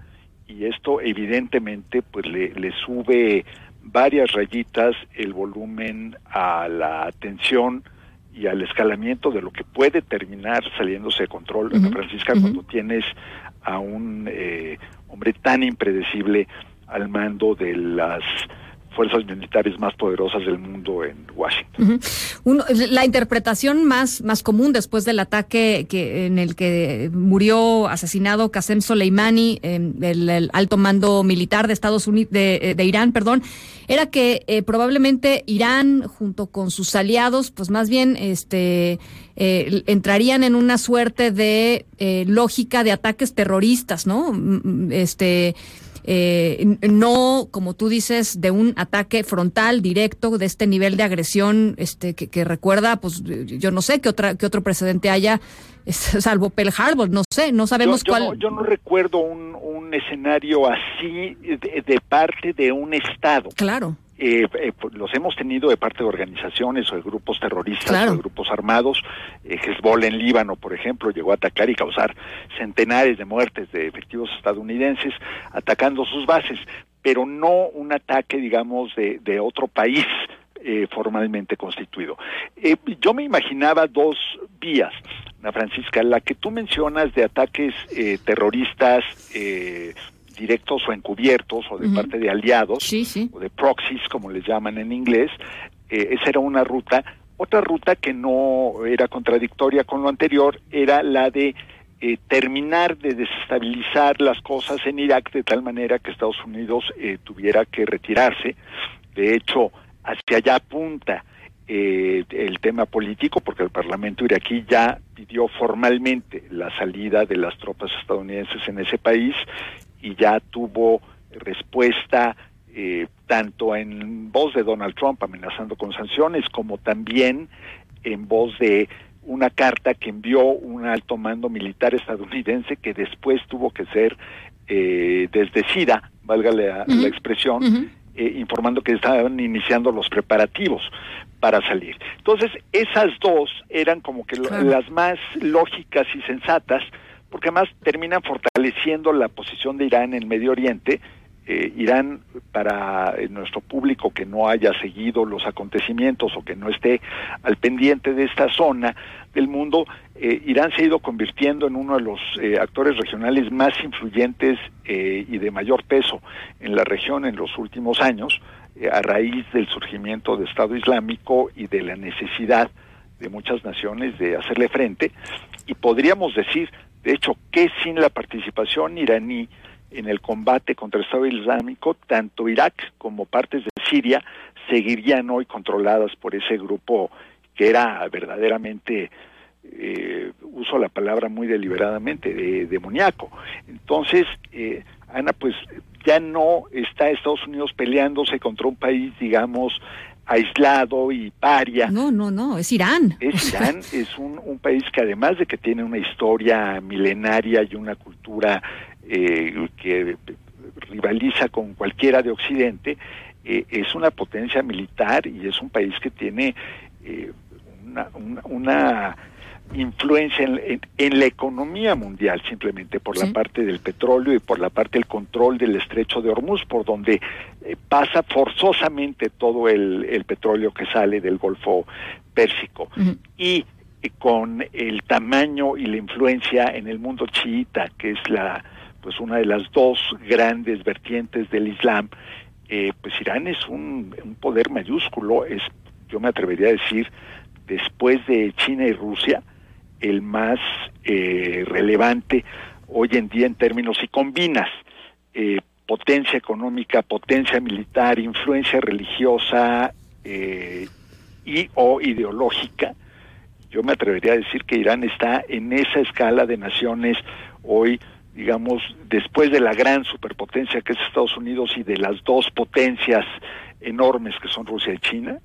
y esto evidentemente pues le, le sube varias rayitas el volumen a la atención y al escalamiento de lo que puede terminar saliéndose de control, Francisca, cuando tienes a un eh, hombre tan impredecible al mando de las fuerzas militares más poderosas del mundo en Washington. la interpretación más, más común después del ataque que, en el que murió asesinado Qasem Soleimani, el, alto mando militar de Estados Unidos, de, Irán, perdón, era que eh, probablemente Irán, junto con sus aliados, pues más bien este eh, entrarían en una suerte de eh, lógica de ataques terroristas, ¿no? Este eh, no, como tú dices, de un ataque frontal, directo, de este nivel de agresión, este, que, recuerda, pues yo no sé qué otra, qué otro precedente haya, salvo Pearl Harbor, no sé, no sabemos cuál. yo no recuerdo un, un escenario así de, parte de un Estado. Claro. Eh, eh, pues, los hemos tenido de parte de organizaciones o de grupos terroristas o de grupos armados. Eh, Hezbollah en Líbano, por ejemplo, llegó a atacar y causar centenares de muertes de efectivos estadounidenses atacando sus bases. pero no un ataque, digamos, de, de otro país eh, formalmente constituido. Eh, yo me imaginaba dos vías, Ana Francisca, la que tú mencionas de ataques eh, terroristas eh, directos o encubiertos o de parte de aliados Sí, sí. o de proxies, como les llaman en inglés, eh, esa era una ruta. Otra ruta que no era contradictoria con lo anterior era la de eh, terminar de desestabilizar las cosas en Irak de tal manera que Estados Unidos eh, tuviera que retirarse. De hecho, hacia allá apunta eh, el tema político, porque el Parlamento iraquí ya pidió formalmente la salida de las tropas estadounidenses en ese país y ya tuvo respuesta eh, tanto en voz de Donald Trump amenazando con sanciones como también en voz de una carta que envió un alto mando militar estadounidense que después tuvo que ser eh, desdecida, valga la, la expresión, eh, informando que estaban iniciando los preparativos para salir. Entonces, esas dos eran como que Claro. las más lógicas y sensatas, porque además terminan fortaleciendo la posición de Irán en Medio Oriente. Eh, Irán, para eh, nuestro público que no haya seguido los acontecimientos o que no esté al pendiente de esta zona del mundo, eh, Irán se ha ido convirtiendo en uno de los actores regionales más influyentes y de mayor peso en la región en los últimos años, a raíz del surgimiento del Estado Islámico y de la necesidad de muchas naciones de hacerle frente. Y podríamos decir, de hecho, que sin la participación iraní en el combate contra el Estado Islámico, tanto Irak como partes de Siria seguirían hoy controladas por ese grupo que era verdaderamente, eh, uso la palabra muy deliberadamente, de, demoníaco. Entonces, eh, Ana, pues ya no está Estados Unidos peleándose contra un país, digamos, aislado y paria. No, no, no, es Irán. Es Irán, es un, un país que además de que tiene una historia milenaria y una cultura eh, que rivaliza con cualquiera de Occidente, eh, es una potencia militar y es un país que tiene eh, una, una, una influencia en, en- en la economía mundial simplemente por la parte del petróleo y por la parte del control del estrecho de Hormuz, por donde eh, pasa forzosamente todo el, el petróleo que sale del Golfo Pérsico. Y eh, con el tamaño y la influencia en el mundo chiita, que es la pues una de las dos grandes vertientes del Islam, eh, pues Irán es un, un poder mayúsculo, es, yo me atrevería a decir, después de China y Rusia, el más eh, relevante hoy en día en términos, si combinas eh, potencia económica, potencia militar, influencia religiosa eh, y o ideológica, yo me atrevería a decir que Irán está en esa escala de naciones hoy, digamos, después de la gran superpotencia que es Estados Unidos y de las dos potencias enormes que son Rusia y China,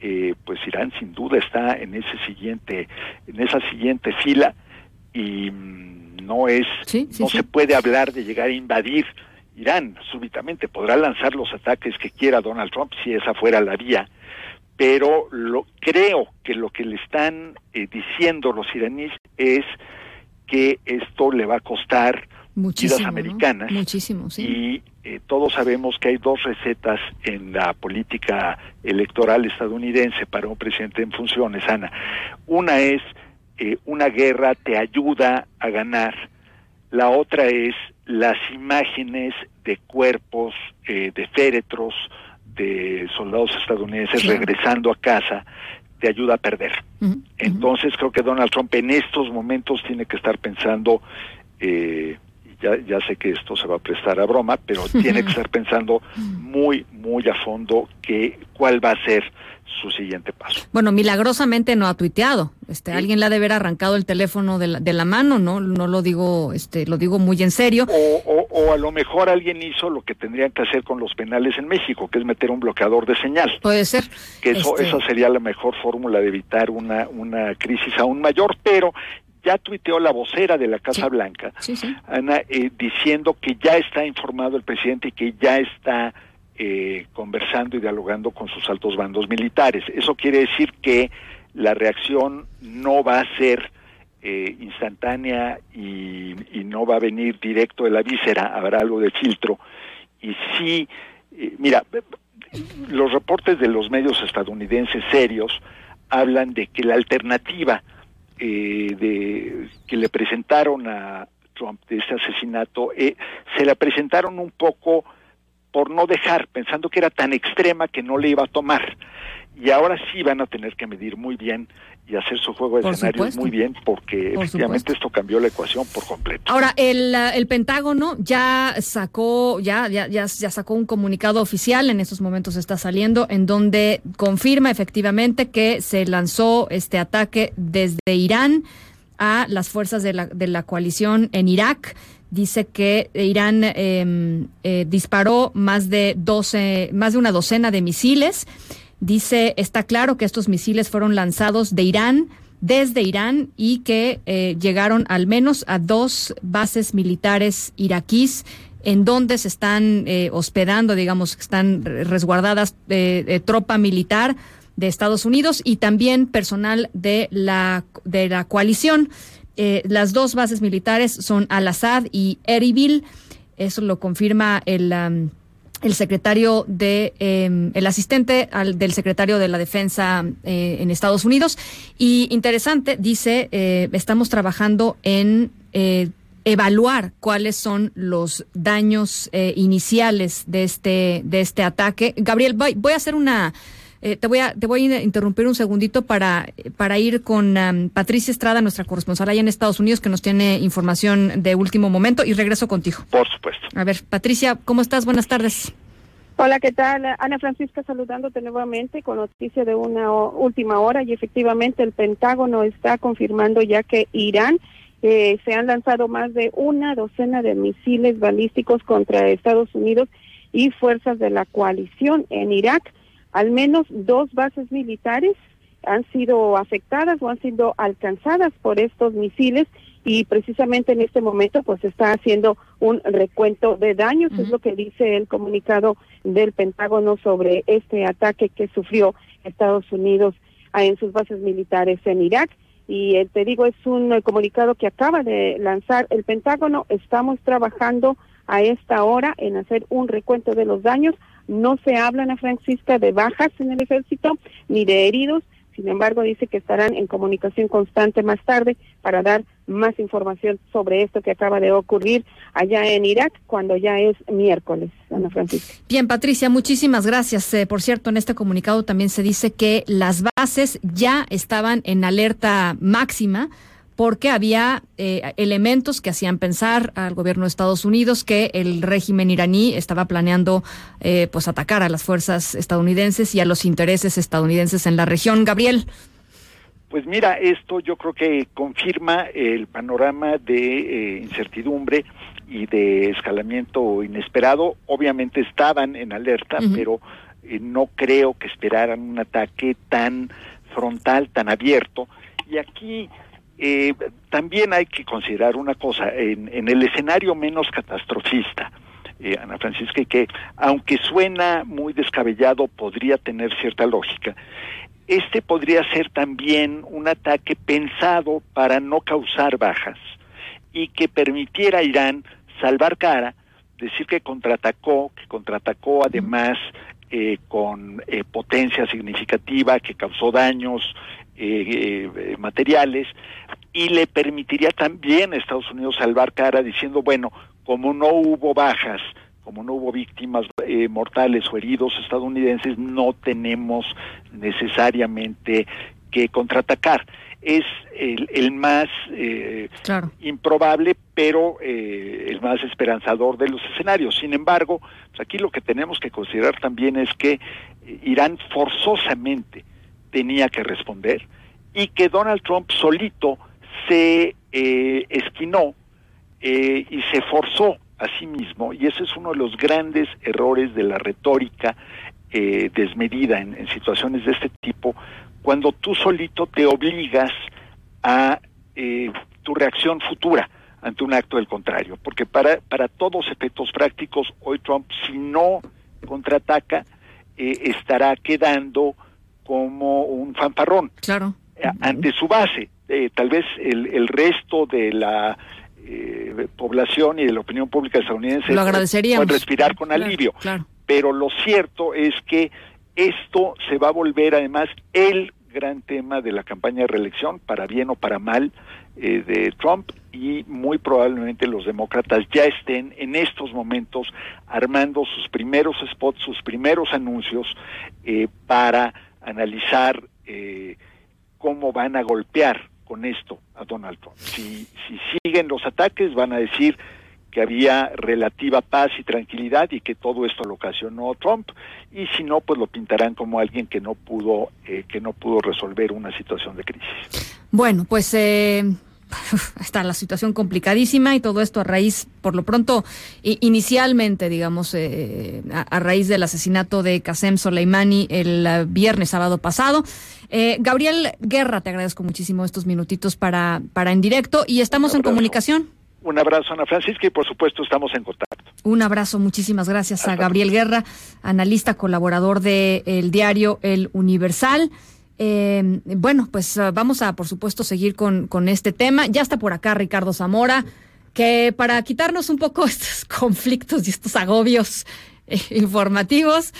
eh, pues Irán sin duda está en ese siguiente, en esa siguiente fila y mm, no es, sí, no sí. se puede hablar de llegar a invadir Irán súbitamente, podrá lanzar los ataques que quiera Donald Trump si esa fuera la vía, pero lo creo que lo que le están eh, diciendo los iraníes es que esto le va a costar Muchísimo, vidas ¿no? americanas Muchísimo, sí. Eh, todos sabemos que hay dos recetas en la política electoral estadounidense para un presidente en funciones, Ana. Una es eh, una guerra te ayuda a ganar, la otra es las imágenes de cuerpos, eh, de féretros, de soldados estadounidenses regresando a casa, te ayuda a perder. Entonces creo que Donald Trump en estos momentos tiene que estar pensando, eh, ya, ya sé que esto se va a prestar a broma, pero tiene que estar pensando muy, muy a fondo que, cuál va a ser su siguiente paso. Bueno, milagrosamente no ha tuiteado. Este, alguien le ha de haber arrancado el teléfono de la, de la mano, ¿no? No lo digo, este, lo digo muy en serio. O, o, o a lo mejor alguien hizo lo que tendrían que hacer con los penales en México, que es meter un bloqueador de señal. Puede ser. que eso, Este- esa sería la mejor fórmula de evitar una, una crisis aún mayor, pero ya tuiteó la vocera de la Casa Blanca, Ana, eh, diciendo que ya está informado el presidente y que ya está eh, conversando y dialogando con sus altos bandos militares. Eso quiere decir que la reacción no va a ser eh, instantánea y, y no va a venir directo de la víscera, habrá algo de filtro. Y sí, eh, mira, los reportes de los medios estadounidenses serios hablan de que la alternativa eh, de que le presentaron a Trump de ese asesinato eh, se la presentaron un poco por no dejar, pensando que era tan extrema que no le iba a tomar. Y ahora sí van a tener que medir muy bien y hacer su juego de Por escenarios supuesto. muy bien, porque Por efectivamente esto cambió la ecuación por completo. Ahora, el, el Pentágono ya sacó, ya, ya, ya, ya sacó un comunicado oficial, en estos momentos está saliendo, en donde confirma efectivamente que se lanzó este ataque desde Irán a las fuerzas de la, de la coalición en Irak. Dice que Irán eh, eh, disparó más de 12, más de una docena de misiles. Dice, está claro que estos misiles fueron lanzados de Irán, desde Irán, y que eh, llegaron al menos a dos bases militares iraquíes en donde se están eh, hospedando, digamos, están resguardadas eh, eh, tropa militar de Estados Unidos y también personal de la, de la coalición. Eh, las dos bases militares son Al-Assad y Erbil. Eso lo confirma el, el secretario de, eh, el asistente al, del secretario de la defensa eh, en Estados Unidos. Y interesante, dice, eh, estamos trabajando en eh, evaluar cuáles son los daños eh, iniciales de este, de este ataque. Gabriel, voy, voy a hacer una, eh, te voy a, te voy a interrumpir un segundito para, para ir con am, Patricia Estrada, nuestra corresponsal allá en Estados Unidos, que nos tiene información de último momento y regreso contigo. Por supuesto. A ver, Patricia, ¿cómo estás? Buenas tardes. Hola, ¿qué tal? Ana Francisca saludándote nuevamente con noticia de una última hora y efectivamente el Pentágono está confirmando ya que Irán eh, se han lanzado más de una docena de misiles balísticos contra Estados Unidos y fuerzas de la coalición en Irak. Al menos dos bases militares han sido afectadas o han sido alcanzadas por estos misiles y precisamente en este momento pues está haciendo un recuento de daños, es lo que dice el comunicado del Pentágono sobre este ataque que sufrió Estados Unidos en sus bases militares en Irak. Y eh, te digo, es un eh, comunicado que acaba de lanzar el Pentágono. Estamos trabajando a esta hora en hacer un recuento de los daños. No se habla, Ana Francisca, de bajas en el ejército ni de heridos. Sin embargo, dice que estarán en comunicación constante más tarde para dar más información sobre esto que acaba de ocurrir allá en Irak cuando ya es miércoles, Ana Francisca. Bien, Patricia, muchísimas gracias. Eh, por cierto, en este comunicado también se dice que las bases ya estaban en alerta máxima porque había eh, elementos que hacían pensar al gobierno de Estados Unidos que el régimen iraní estaba planeando eh, pues atacar a las fuerzas estadounidenses y a los intereses estadounidenses en la región. Gabriel. Pues mira, esto yo creo que confirma el panorama de eh, incertidumbre y de escalamiento inesperado. Obviamente estaban en alerta, pero eh, no creo que esperaran un ataque tan frontal, tan abierto. Y aquí eh, también hay que considerar una cosa, en, el escenario menos catastrofista, eh, Ana Francisca, y que aunque suena muy descabellado, podría tener cierta lógica. Este podría ser también un ataque pensado para no causar bajas y que permitiera a Irán salvar cara, decir que contraatacó, que contraatacó además eh, con eh, potencia significativa, que causó daños eh, eh, materiales y le permitiría también a Estados Unidos salvar cara diciendo, bueno, como no hubo bajas, como no hubo víctimas eh, mortales o heridos estadounidenses, no tenemos necesariamente que contraatacar. Es el, el más eh, Claro. improbable, pero eh, el más esperanzador de los escenarios. Sin embargo, pues aquí lo que tenemos que considerar también es que eh, Irán forzosamente tenía que responder y que Donald Trump solito se eh, esquinó eh, y se forzó a sí mismo, y ese es uno de los grandes errores de la retórica eh, desmedida en, situaciones de este tipo, cuando tú solito te obligas a eh, tu reacción futura ante un acto del contrario, porque para, para todos efectos prácticos, hoy Trump, si no contraataca, eh, estará quedando como un fanfarrón Claro. eh, ante su base. Eh, tal vez el, el resto de la eh, población y de la opinión pública estadounidense Lo agradeceríamos. puedan respirar con Claro, alivio. claro. Pero lo cierto es que esto se va a volver además el gran tema de la campaña de reelección, para bien o para mal, eh, de Trump y muy probablemente los demócratas ya estén en estos momentos armando sus primeros spots, sus primeros anuncios eh, para analizar eh, cómo van a golpear con esto a Donald Trump. Si, si siguen los ataques van a decir que había relativa paz y tranquilidad y que todo esto lo ocasionó Trump y si no pues lo pintarán como alguien que no pudo eh, que no pudo resolver una situación de crisis. Bueno, pues eh, está la situación complicadísima y todo esto a raíz, por lo pronto, inicialmente, digamos, eh, a, a raíz del asesinato de Qasem Soleimani el eh, viernes sábado pasado. Eh, Gabriel Guerra, te agradezco muchísimo estos minutitos para, para en directo y estamos en comunicación. Un abrazo Ana Francisca y por supuesto estamos en contacto. Un abrazo, muchísimas gracias a Gabriel Guerra, analista, colaborador del el diario El Universal. Eh, bueno, pues ah, vamos a, por supuesto, seguir con, con este tema. Ya está por acá Ricardo Zamora, que para quitarnos un poco estos conflictos y estos agobios eh, informativos,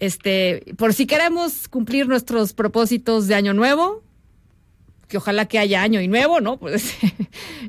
este, por si queremos cumplir nuestros propósitos de año nuevo, que ojalá que haya año y nuevo, ¿no? Pues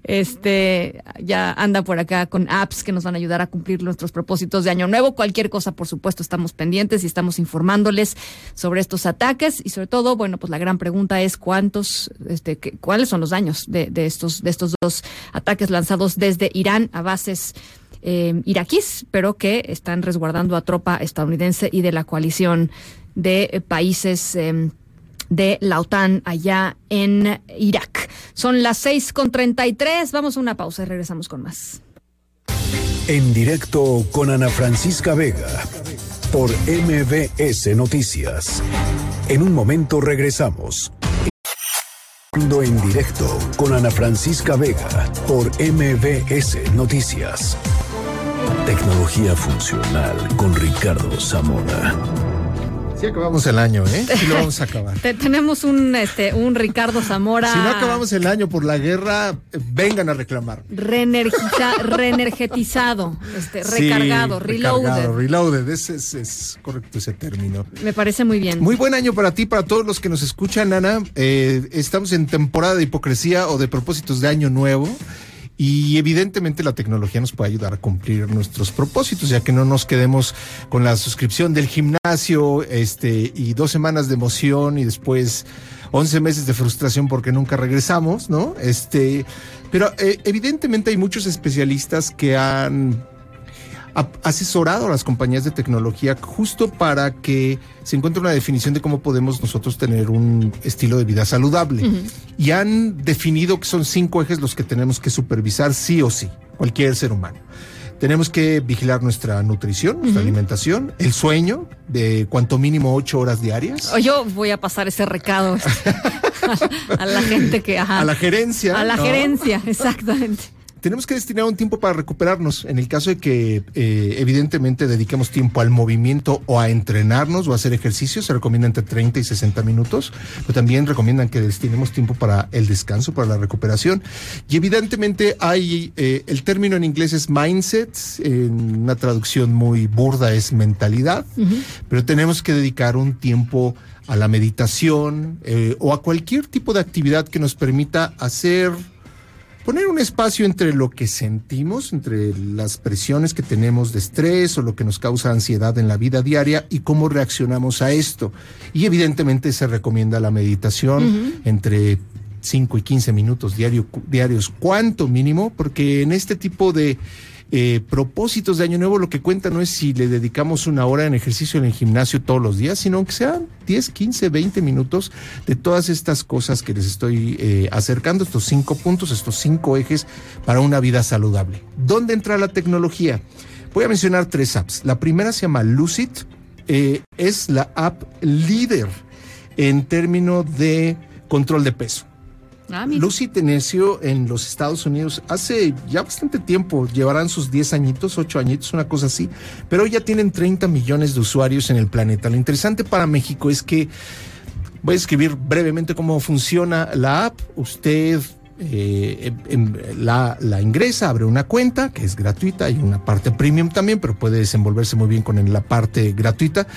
este ya anda por acá con apps que nos van a ayudar a cumplir nuestros propósitos de año nuevo. Cualquier cosa, por supuesto, estamos pendientes y estamos informándoles sobre estos ataques y sobre todo, bueno, pues la gran pregunta es cuántos, este, qué- cuáles son los daños de, de estos de estos dos ataques lanzados desde Irán a bases eh, iraquíes, pero que están resguardando a tropa estadounidense y de la coalición de eh, países. em, de la OTAN allá en Irak. Son las seis con treinta y tres. Vamos a una pausa y regresamos con más. En directo con Ana Francisca Vega por MBS Noticias. En un momento regresamos. En directo con Ana Francisca Vega por MBS Noticias. Tecnología funcional con Ricardo Zamora. Sí acabamos el año, ¿eh? Sí lo vamos a acabar. Te- tenemos un, este, un Ricardo Zamora Si no acabamos el año por la guerra, eh, vengan a reclamar. reenergiza- reenergetizado, este, Sí, recargado, reloaded. recargado, reloaded, ese es, es correcto ese término. Me parece muy bien. Muy buen año para ti, para todos los que nos escuchan, Ana. Eh, estamos en temporada de hipocresía o de propósitos de año nuevo. Y evidentemente la tecnología nos puede ayudar a cumplir nuestros propósitos, ya que no nos quedemos con la suscripción del gimnasio, este, y dos semanas de emoción y después 11 meses de frustración porque nunca regresamos, ¿no? Este, pero eh, evidentemente hay muchos especialistas que han asesorado a las compañías de tecnología justo para que se encuentre una definición de cómo podemos nosotros tener un estilo de vida saludable. Y han definido que son cinco ejes los que tenemos que supervisar sí o sí, cualquier ser humano. Tenemos que vigilar nuestra nutrición, nuestra alimentación, el sueño de cuanto mínimo ocho horas diarias. O Yo voy a pasar ese recado este, a la gente que... ajá. A la gerencia. A la ¿no? gerencia, exactamente. Tenemos que destinar un tiempo para recuperarnos. En el caso de que eh, evidentemente dediquemos tiempo al movimiento o a entrenarnos o a hacer ejercicio, se recomienda entre 30 y 60 minutos, pero también recomiendan que destinemos tiempo para el descanso, para la recuperación. Y evidentemente hay, eh, el término en inglés es mindset, en una traducción muy burda es mentalidad, pero tenemos que dedicar un tiempo a la meditación eh, o a cualquier tipo de actividad que nos permita hacer poner un espacio entre lo que sentimos, entre las presiones que tenemos de estrés o lo que nos causa ansiedad en la vida diaria y cómo reaccionamos a esto. Y evidentemente se recomienda la meditación entre 5 y 15 minutos diario, diarios, cuanto mínimo, porque en este tipo de eh, propósitos de Año Nuevo lo que cuenta no es si le dedicamos una hora en ejercicio en el gimnasio todos los días, sino que sean 10, 15, 20 minutos de todas estas cosas que les estoy eh, acercando, estos cinco puntos, estos cinco ejes para una vida saludable. ¿Dónde entra la tecnología? Voy a mencionar tres apps. La primera se llama Lucid, eh, es la app líder en términos de control de peso. Ah. Lucy Tenecio en los Estados Unidos hace ya bastante tiempo, llevarán sus 10 añitos, 8 añitos, una cosa así, pero ya tienen 30 millones de usuarios en el planeta. Lo interesante para México es que voy a escribir brevemente cómo funciona la app. Usted eh, em, la, la ingresa, abre una cuenta que es gratuita, hay una parte premium también, pero puede desenvolverse muy bien con la parte gratuita.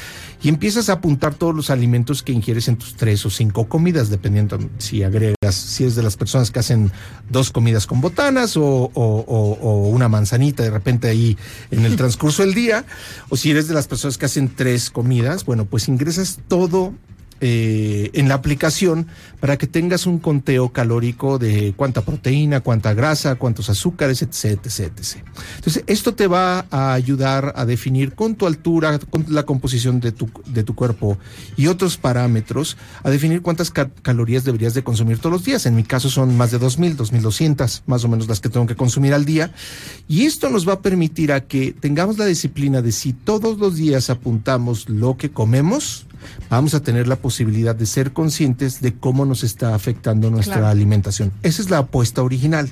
Y empiezas a apuntar todos los alimentos que ingieres en tus tres o cinco comidas, dependiendo si agregas, si es de las personas que hacen dos comidas con botanas o, o- o- o una manzanita de repente ahí en el transcurso del día, o si eres de las personas que hacen tres comidas, bueno, pues ingresas todo eh, en la aplicación para que tengas un conteo calórico de cuánta proteína, cuánta grasa, cuántos azúcares, etc, etc. Entonces, esto te va a ayudar a definir con tu altura, con la composición de tu, de tu cuerpo y otros parámetros, a definir cuántas ca- calorías deberías de consumir todos los días. En mi caso son más de 2.000, 2.200, más o menos las que tengo que consumir al día. Y esto nos va a permitir a que tengamos la disciplina de si todos los días apuntamos lo que comemos, vamos a tener la posibilidad de ser conscientes de cómo nos está afectando nuestra Claro. alimentación. Esa es la apuesta original.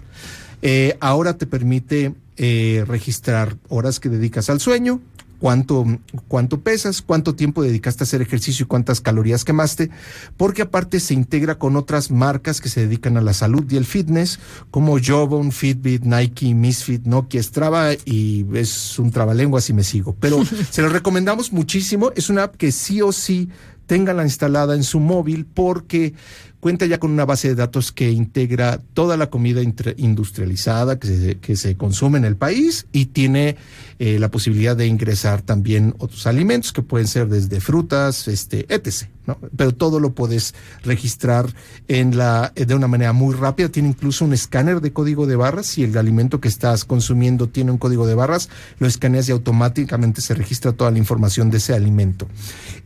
Eh, ahora te permite eh, registrar horas que dedicas al sueño, cuánto, cuánto pesas, cuánto tiempo dedicaste a hacer ejercicio y cuántas calorías quemaste, porque aparte se integra con otras marcas que se dedican a la salud y el fitness, como Jawbone, Fitbit, Nike, Misfit, Nokia, Strava y es un trabalenguas y me sigo. Pero se lo recomendamos muchísimo. Es una app que sí o sí ténganla instalada en su móvil porque cuenta ya con una base de datos que integra toda la comida industrializada que se, que se consume en el país y tiene eh, la posibilidad de ingresar también otros alimentos que pueden ser desde frutas, este, etc. ¿no? Pero todo lo puedes registrar en la, eh, de una manera muy rápida. Tiene incluso un escáner de código de barras. Si el alimento que estás consumiendo tiene un código de barras, lo escaneas y automáticamente se registra toda la información de ese alimento.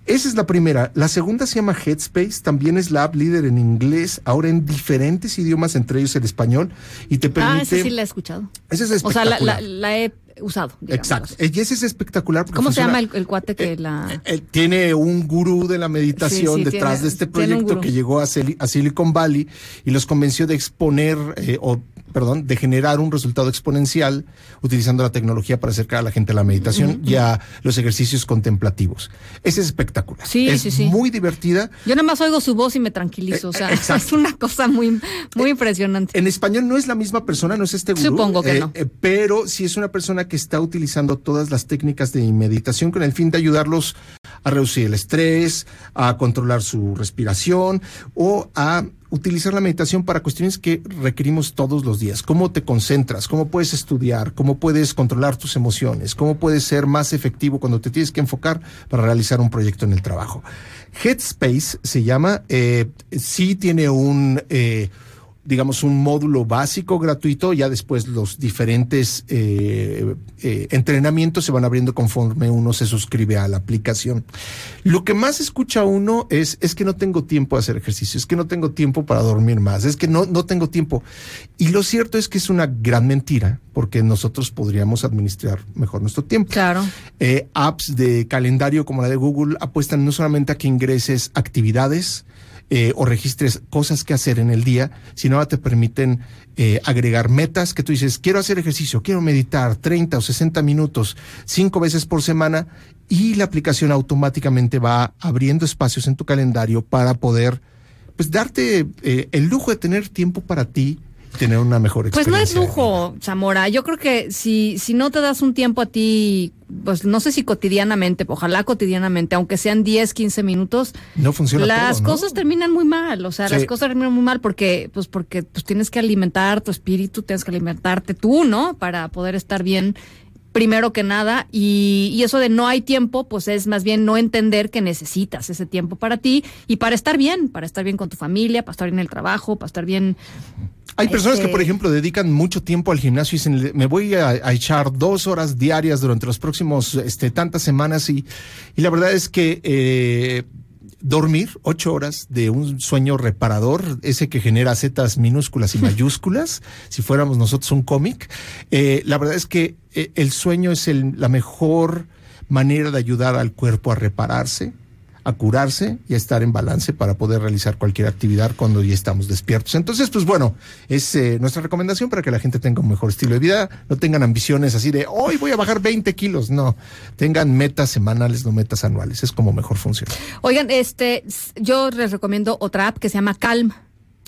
Esa es la primera. La segunda se llama Headspace, también es la app líder en inglés, ahora en diferentes idiomas, entre ellos el español, y te permite... Ah, esa sí la he escuchado. Esa es O sea, la, espectacular. la- la he usado. digamos. Exacto. Y ese es espectacular. ¿Cómo se llama el, el cuate que la...? eh, tiene un gurú de la meditación Sí, sí, detrás tiene- de este proyecto que llegó a, a Silicon Valley y los convenció de exponer eh, o perdón, de generar un resultado exponencial utilizando la tecnología para acercar a la gente a la meditación y a los ejercicios contemplativos. Es espectacular. Sí, es sí, sí. muy divertida. Yo nada más oigo su voz y me tranquilizo. O sea, es una cosa muy, muy impresionante. En español no es la misma persona, no es este gurú. Supongo que eh, no. eh, pero sí es una persona que está utilizando todas las técnicas de meditación con el fin de ayudarlos a reducir el estrés, a controlar su respiración o a utilizar la meditación para cuestiones que requerimos todos los días. Cómo te concentras, cómo puedes estudiar, cómo puedes controlar tus emociones, cómo puedes ser más efectivo cuando te tienes que enfocar para realizar un proyecto en el trabajo. Headspace se llama, eh, sí tiene un... eh, digamos, un módulo básico gratuito, ya después los diferentes eh, eh, entrenamientos se van abriendo conforme uno se suscribe a la aplicación. Lo que más escucha uno es, es que no tengo tiempo de hacer ejercicio, es que no tengo tiempo para dormir más, es que no, no tengo tiempo. Y lo cierto es que es una gran mentira, porque nosotros podríamos administrar mejor nuestro tiempo. Claro. Eh, apps de calendario como la de Google apuestan no solamente a que ingreses actividades, eh, o registres cosas que hacer en el día, sino te permiten eh, agregar metas que tú dices, quiero hacer ejercicio, quiero meditar 30 o 60 minutos, cinco veces por semana, y la aplicación automáticamente va abriendo espacios en tu calendario para poder, pues, darte eh, el lujo de tener tiempo para ti tener una mejor Pues no experiencia. es lujo, Zamora. Yo creo que si, si no te das un tiempo a ti, pues no sé si cotidianamente, ojalá cotidianamente, aunque sean 10, 15 minutos, No funciona las todo, ¿no? cosas terminan muy mal. O sea, Sí. las cosas terminan muy mal porque, pues porque pues tienes que alimentar tu espíritu, tienes que alimentarte tú, ¿no? Para poder estar bien primero que nada y, y eso de no hay tiempo pues es más bien no entender que necesitas ese tiempo para ti y para estar bien, para estar bien con tu familia, para estar bien en el trabajo, para estar bien Hay personas Este- que, por ejemplo, dedican mucho tiempo al gimnasio y dicen, me voy a, a echar dos horas diarias durante los próximos este, tantas semanas y, y la verdad es que eh, dormir ocho horas de un sueño reparador, ese que genera zetas minúsculas y mayúsculas, si fuéramos nosotros un cómic, eh, la verdad es que eh, el sueño es el- la mejor manera de ayudar al cuerpo a repararse, a curarse y a estar en balance para poder realizar cualquier actividad cuando ya estamos despiertos. Entonces, pues bueno, es eh, nuestra recomendación para que la gente tenga un mejor estilo de vida, no tengan ambiciones así de hoy voy a bajar 20 kilos, no, tengan metas semanales, no metas anuales, es como mejor funciona. Oigan, este, yo les recomiendo otra app que se llama Calm.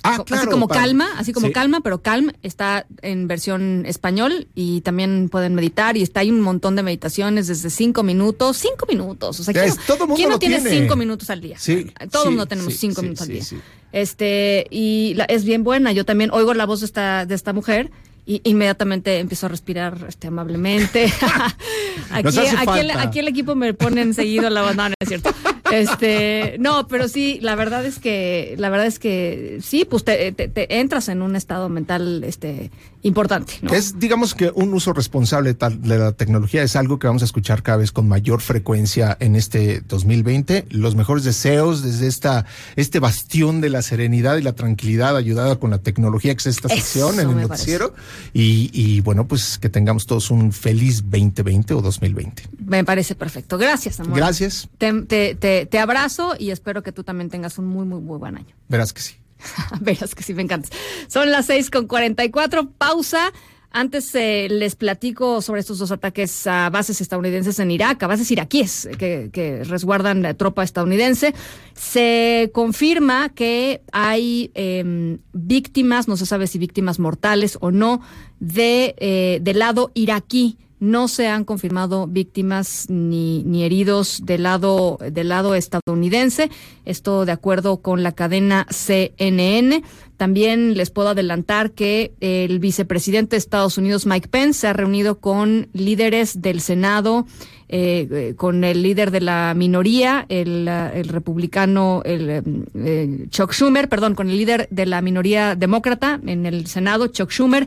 Ah, así como para- calma, así como Sí. calma, pero calm está en versión español y también pueden meditar y está ahí un montón de meditaciones desde cinco minutos, cinco minutos, o sea, Ya ¿quién, es, todo mundo quién no tiene, tiene. cinco minutos al día? Sí, Todo sí, mundo tenemos cinco minutos al día. sí. Este, y la- es bien buena. Yo también oigo la voz de esta, de esta mujer y inmediatamente empiezo a respirar este, amablemente. aquí, el, aquí el equipo me pone enseguida la banda, no es cierto. Este, no, pero sí, la verdad es que, la verdad es que sí, pues te, te- te entras en un estado mental, este, importante, ¿no? Es, digamos que un uso responsable tal- de la tecnología es algo que vamos a escuchar cada vez con mayor frecuencia en este 2020. Los mejores deseos desde esta, este bastión de la serenidad y la tranquilidad ayudada con la tecnología que es esta sección en el noticiero. Y, y bueno, pues que tengamos todos un feliz 2020 o 2020. Me parece perfecto. Gracias, amor. Gracias. Te, te, te, te abrazo y espero que tú también tengas un muy, muy, muy buen año. Verás que sí. Verás que sí, me encantas. Son las seis con 44. Pausa. Antes eh, les platico sobre estos dos ataques a bases estadounidenses en Irak, a bases iraquíes que, que resguardan la tropa estadounidense. Se confirma que hay eh, víctimas, no se sabe si víctimas mortales o no, de, eh, del lado iraquí. No se han confirmado víctimas ni, ni heridos del lado, del lado estadounidense. Esto de acuerdo con la cadena CNN. También les puedo adelantar que el vicepresidente de Estados Unidos, Mike Pence, se ha reunido con líderes del Senado, eh, eh, con el líder de la minoría, el, republicano el, eh, Chuck Schumer, perdón, con el líder de la minoría demócrata en el Senado, Chuck Schumer.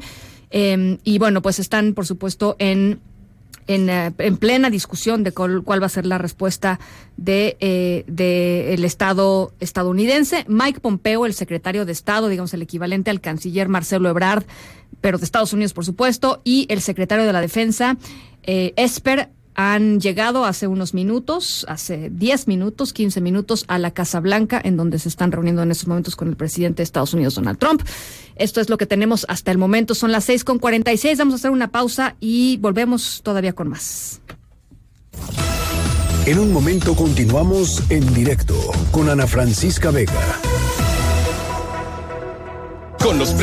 Eh, y bueno, pues están, por supuesto, en en, eh, en plena discusión de cuál, cuál va a ser la respuesta de, eh, de el Estado estadounidense. Mike Pompeo, el secretario de Estado, digamos el equivalente al canciller Marcelo Ebrard, pero de Estados Unidos, por supuesto, y el secretario de la Defensa, eh, Esper, han llegado hace unos minutos, hace 10 minutos, 15 minutos, a la Casa Blanca, en donde se están reuniendo en estos momentos con el presidente de Estados Unidos, Donald Trump. Esto es lo que tenemos hasta el momento. Son las 6 con 46. Vamos a hacer una pausa y volvemos todavía con más. En un momento continuamos en directo con Ana Francisca Vega. Con los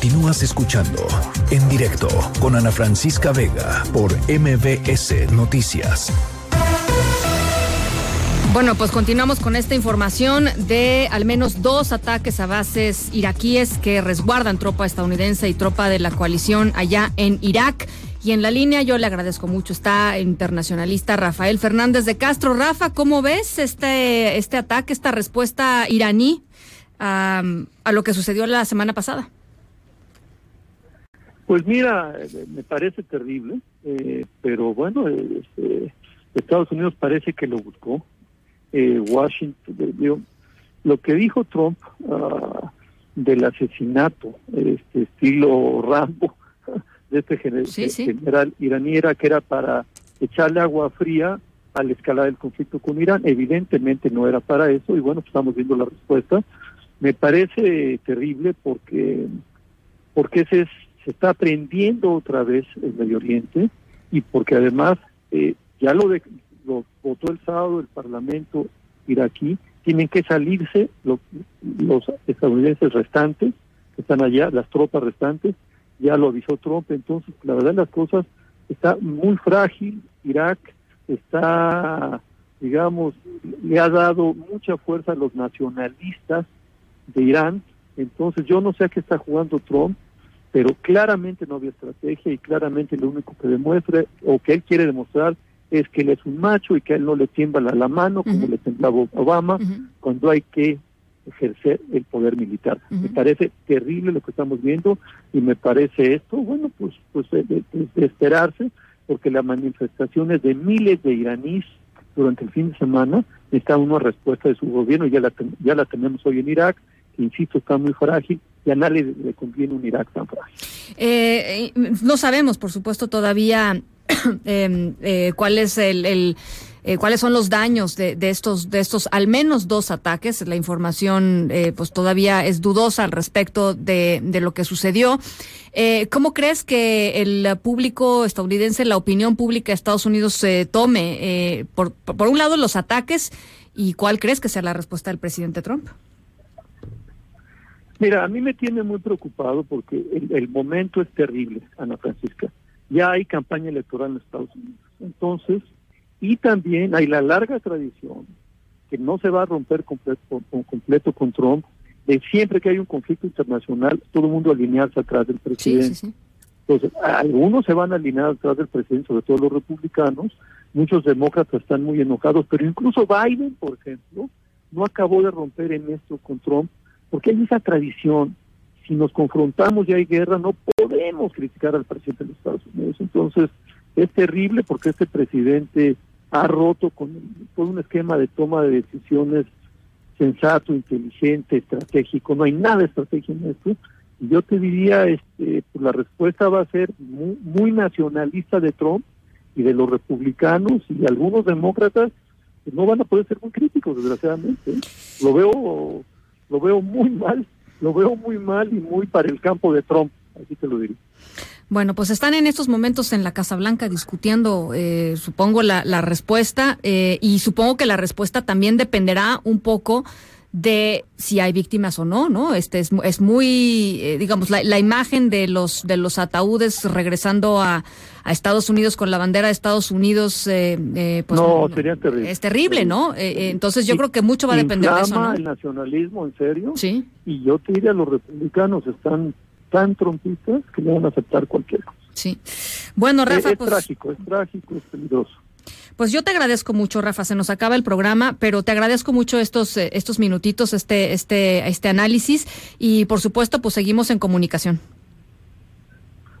Continúas escuchando en directo con Ana Francisca Vega por MBS Noticias. Bueno, pues continuamos con esta información de al menos dos ataques a bases iraquíes que resguardan tropa estadounidense y tropa de la coalición allá en Irak. Y en la línea yo le agradezco mucho, está internacionalista Rafael Fernández de Castro. Rafa, ¿cómo ves este, este ataque, esta respuesta iraní a lo que sucedió la semana pasada? Pues mira, eh, me parece terrible, eh, pero bueno, eh, este, Estados Unidos parece que lo buscó. Eh, Washington, eh, digo, lo que dijo Trump ah, del asesinato, este estilo Rambo, de este gener- Sí, sí. general iraní era que era para echarle agua fría a la escalada del conflicto con Irán. Evidentemente no era para eso y bueno, pues estamos viendo la respuesta. Me parece terrible porque porque se, es- está aprendiendo otra vez el Medio Oriente y porque además eh, ya lo, de- lo votó el sábado el Parlamento iraquí, tienen que salirse lo- los estadounidenses restantes que están allá, las tropas restantes, ya lo avisó Trump, entonces la verdad las cosas está muy frágil, Irak está, digamos, le ha dado mucha fuerza a los nacionalistas de Irán, entonces yo no sé a qué está jugando Trump, pero claramente no había estrategia y claramente lo único que demuestra o que él quiere demostrar es que él es un macho y que él no le tiembla la mano como le temblaba Obama cuando hay que ejercer el poder militar. Me parece terrible lo que estamos viendo y me parece esto, bueno, pues, pues de, de- de esperarse, porque las manifestaciones de miles de iraníes durante el fin de semana necesitan una respuesta de su gobierno, ya la, ten- ya la tenemos hoy en Irak, insisto está muy frágil y a nadie le, conviene un Irak tan frágil. Eh, no sabemos, por supuesto, todavía eh, eh, el, eh, cuáles son los daños de, de estos de estos al menos dos ataques. La información, eh, pues todavía es dudosa al respecto de, de lo que sucedió. Eh, ¿Cómo crees que el público estadounidense, la opinión pública de Estados Unidos se tome eh, por, por un lado los ataques y cuál crees que sea la respuesta del presidente Trump? Mira, a mí me tiene muy preocupado porque el, el momento es terrible, Ana Francisca. Ya hay campaña electoral en Estados Unidos. Entonces, y también hay la larga tradición que no se va a romper completo, con, completo con Trump, de siempre que hay un conflicto internacional, todo el mundo alinearse atrás del presidente. Entonces, algunos se van a alinear atrás del presidente, sobre todo los republicanos, muchos demócratas están muy enojados, pero incluso Biden, por ejemplo, no acabó de romper en esto con Trump, porque hay esa tradición, si nos confrontamos y hay guerra, no podemos criticar al presidente de los Estados Unidos. Entonces, es terrible porque este presidente ha roto con todo un esquema de toma de decisiones sensato, inteligente, estratégico. No hay nada de estrategia en esto. Y yo te diría, este, pues la respuesta va a ser muy, muy nacionalista de Trump y de los republicanos y algunos demócratas que no van a poder ser muy críticos, desgraciadamente. Lo veo, lo veo muy mal, lo veo muy mal y muy para el campo de Trump, así te lo diría. Bueno, pues están en estos momentos en la Casa Blanca discutiendo, eh, supongo, la, la respuesta eh, y supongo que la respuesta también dependerá un poco de si hay víctimas o no, ¿no? Este es, es muy, eh, digamos, la, la, imagen de los de los ataúdes regresando a, a, Estados Unidos con la bandera de Estados Unidos, eh, eh, pues no, sería terrible. Es terrible, ¿no? entonces yo creo que mucho va a depender de eso, ¿no? el nacionalismo, en serio. Sí. Y yo te diría, los republicanos están tan trompistas que le van a aceptar cualquier cosa. Sí. Bueno, Rafa, es, pues... trágico, es trágico, es peligroso. Pues yo te agradezco mucho, Rafa. Se nos acaba el programa, pero te agradezco mucho estos estos minutitos, este este este análisis y por supuesto, pues seguimos en comunicación.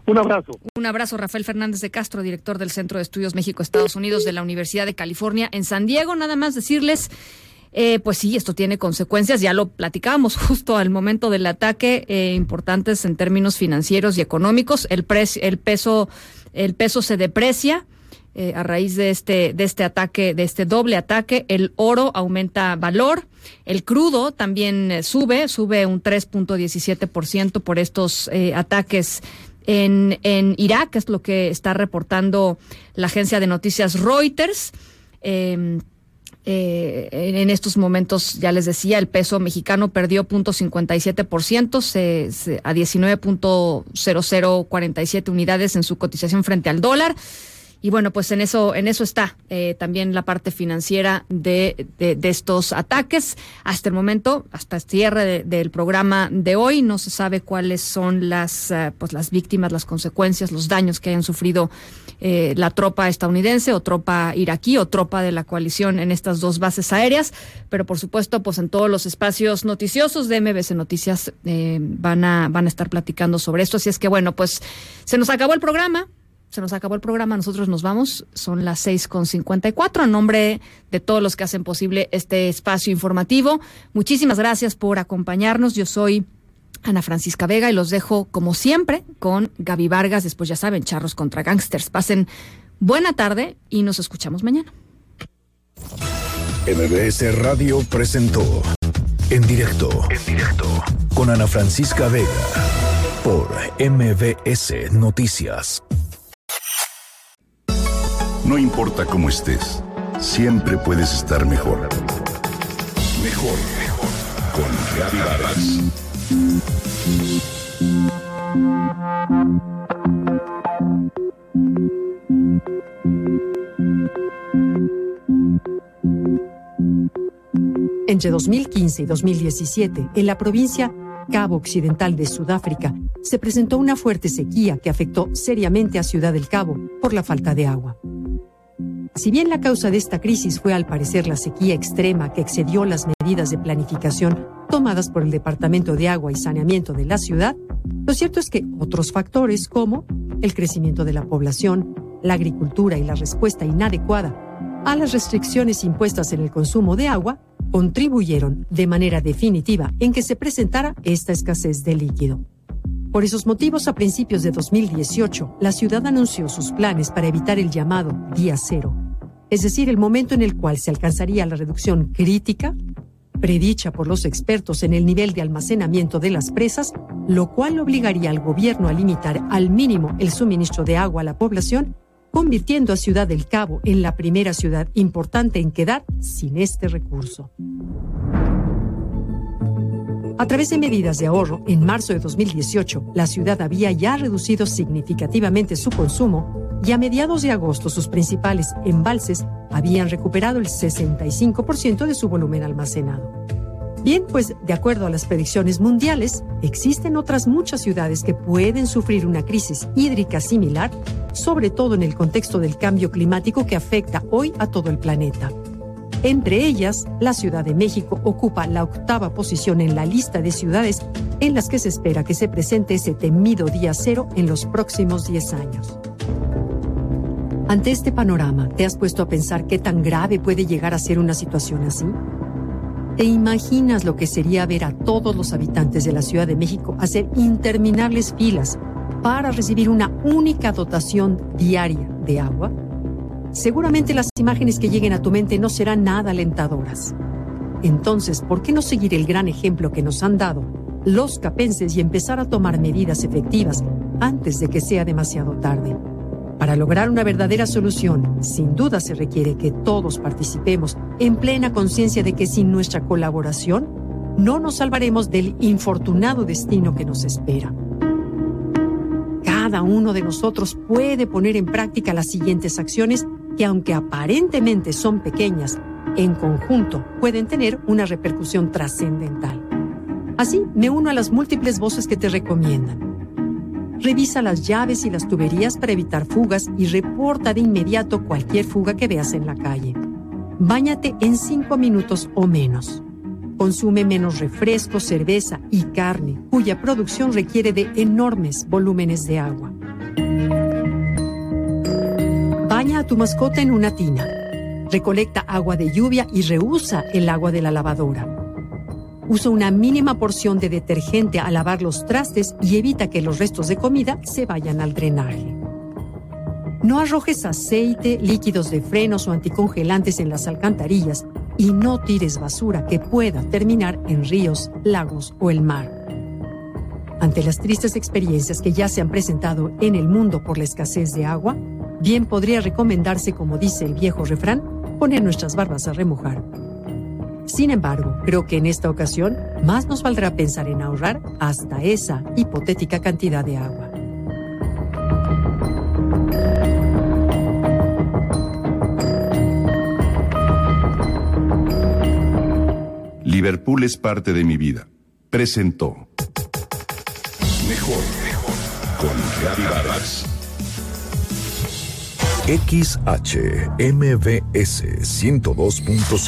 Un abrazo. Un abrazo, Rafael Fernández de Castro, director del Centro de Estudios México-Estados Unidos de la Universidad de California en San Diego. Nada más decirles eh, pues sí, esto tiene consecuencias, ya lo platicábamos justo al momento del ataque, eh, importantes en términos financieros y económicos. El, el peso, el peso se deprecia. Eh, a raíz de este, de este ataque, de este doble ataque, el oro aumenta valor, el crudo también eh, sube, sube un 3.17% por estos eh, ataques en, en Irak, es lo que está reportando la agencia de noticias Reuters. Eh, en estos momentos, ya les decía, el peso mexicano perdió 0.57% se, se, a 19.0047 unidades en su cotización frente al dólar. Y bueno, pues en eso, en eso está eh, también la parte financiera de, de, estos ataques. Hasta el momento, hasta el cierre de, del programa de hoy, no se sabe cuáles son las, uh, pues las víctimas, las consecuencias, los daños que hayan sufrido eh, la tropa estadounidense o tropa iraquí o tropa de la coalición en estas dos bases aéreas. Pero por supuesto, pues en todos los espacios noticiosos de MBC Noticias eh, van a, van a estar platicando sobre esto. Así es que bueno, pues se nos acabó el programa se nos acabó el programa, nosotros nos vamos, son las seis con cincuenta y cuatro, en nombre de todos los que hacen posible este espacio informativo. Muchísimas gracias por acompañarnos. Yo soy Ana Francisca Vega y los dejo como siempre con Gaby Vargas, después ya saben, charros contra gangsters. Pasen buena tarde y nos escuchamos mañana. MBS Radio presentó en directo, en directo con Ana Francisca Vega por MBS Noticias. No importa cómo estés, siempre puedes estar mejor. Mejor, mejor. Con Reavivadas. Entre 2015 y 2017, en la provincia Cabo Occidental de Sudáfrica, se presentó una fuerte sequía que afectó seriamente a Ciudad del Cabo por la falta de agua. Si bien la causa de esta crisis fue al parecer la sequía extrema que excedió las medidas de planificación tomadas por el Departamento de Agua y Saneamiento de la ciudad, lo cierto es que otros factores como el crecimiento de la población, la agricultura y la respuesta inadecuada a las restricciones impuestas en el consumo de agua contribuyeron de manera definitiva en que se presentara esta escasez de líquido. Por esos motivos, a principios de 2018, la ciudad anunció sus planes para evitar el llamado día cero, es decir, el momento en el cual se alcanzaría la reducción crítica, predicha por los expertos en el nivel de almacenamiento de las presas, lo cual obligaría al gobierno a limitar al mínimo el suministro de agua a la población, convirtiendo a Ciudad del Cabo en la primera ciudad importante en quedar sin este recurso. A través de medidas de ahorro, en marzo de 2018, la ciudad había ya reducido significativamente su consumo y a mediados de agosto sus principales embalses habían recuperado el 65% de su volumen almacenado. Bien, pues de acuerdo a las predicciones mundiales, existen otras muchas ciudades que pueden sufrir una crisis hídrica similar, sobre todo en el contexto del cambio climático que afecta hoy a todo el planeta. Entre ellas, la Ciudad de México ocupa la octava posición en la lista de ciudades en las que se espera que se presente ese temido día cero en los próximos 10 años. Ante este panorama, ¿te has puesto a pensar qué tan grave puede llegar a ser una situación así? ¿Te imaginas lo que sería ver a todos los habitantes de la Ciudad de México hacer interminables filas para recibir una única dotación diaria de agua? Seguramente las imágenes que lleguen a tu mente no serán nada alentadoras. Entonces, ¿por qué no seguir el gran ejemplo que nos han dado los capenses y empezar a tomar medidas efectivas antes de que sea demasiado tarde? Para lograr una verdadera solución, sin duda se requiere que todos participemos en plena conciencia de que sin nuestra colaboración no nos salvaremos del infortunado destino que nos espera. Cada uno de nosotros puede poner en práctica las siguientes acciones que aunque aparentemente son pequeñas, en conjunto pueden tener una repercusión trascendental. Así, me uno a las múltiples voces que te recomiendan. Revisa las llaves y las tuberías para evitar fugas y reporta de inmediato cualquier fuga que veas en la calle. Báñate en 5 minutos o menos. Consume menos refresco, cerveza y carne, cuya producción requiere de enormes volúmenes de agua. Baña a tu mascota en una tina. Recolecta agua de lluvia y reusa el agua de la lavadora. Usa una mínima porción de detergente al lavar los trastes y evita que los restos de comida se vayan al drenaje. No arrojes aceite, líquidos de frenos o anticongelantes en las alcantarillas y no tires basura que pueda terminar en ríos, lagos o el mar. Ante las tristes experiencias que ya se han presentado en el mundo por la escasez de agua, bien podría recomendarse, como dice el viejo refrán, poner nuestras barbas a remojar. Sin embargo, creo que en esta ocasión más nos valdrá pensar en ahorrar hasta esa hipotética cantidad de agua. Liverpool es parte de mi vida. Presentó. Mejor, mejor. Con Gaby Vargas. XHMBS 102.5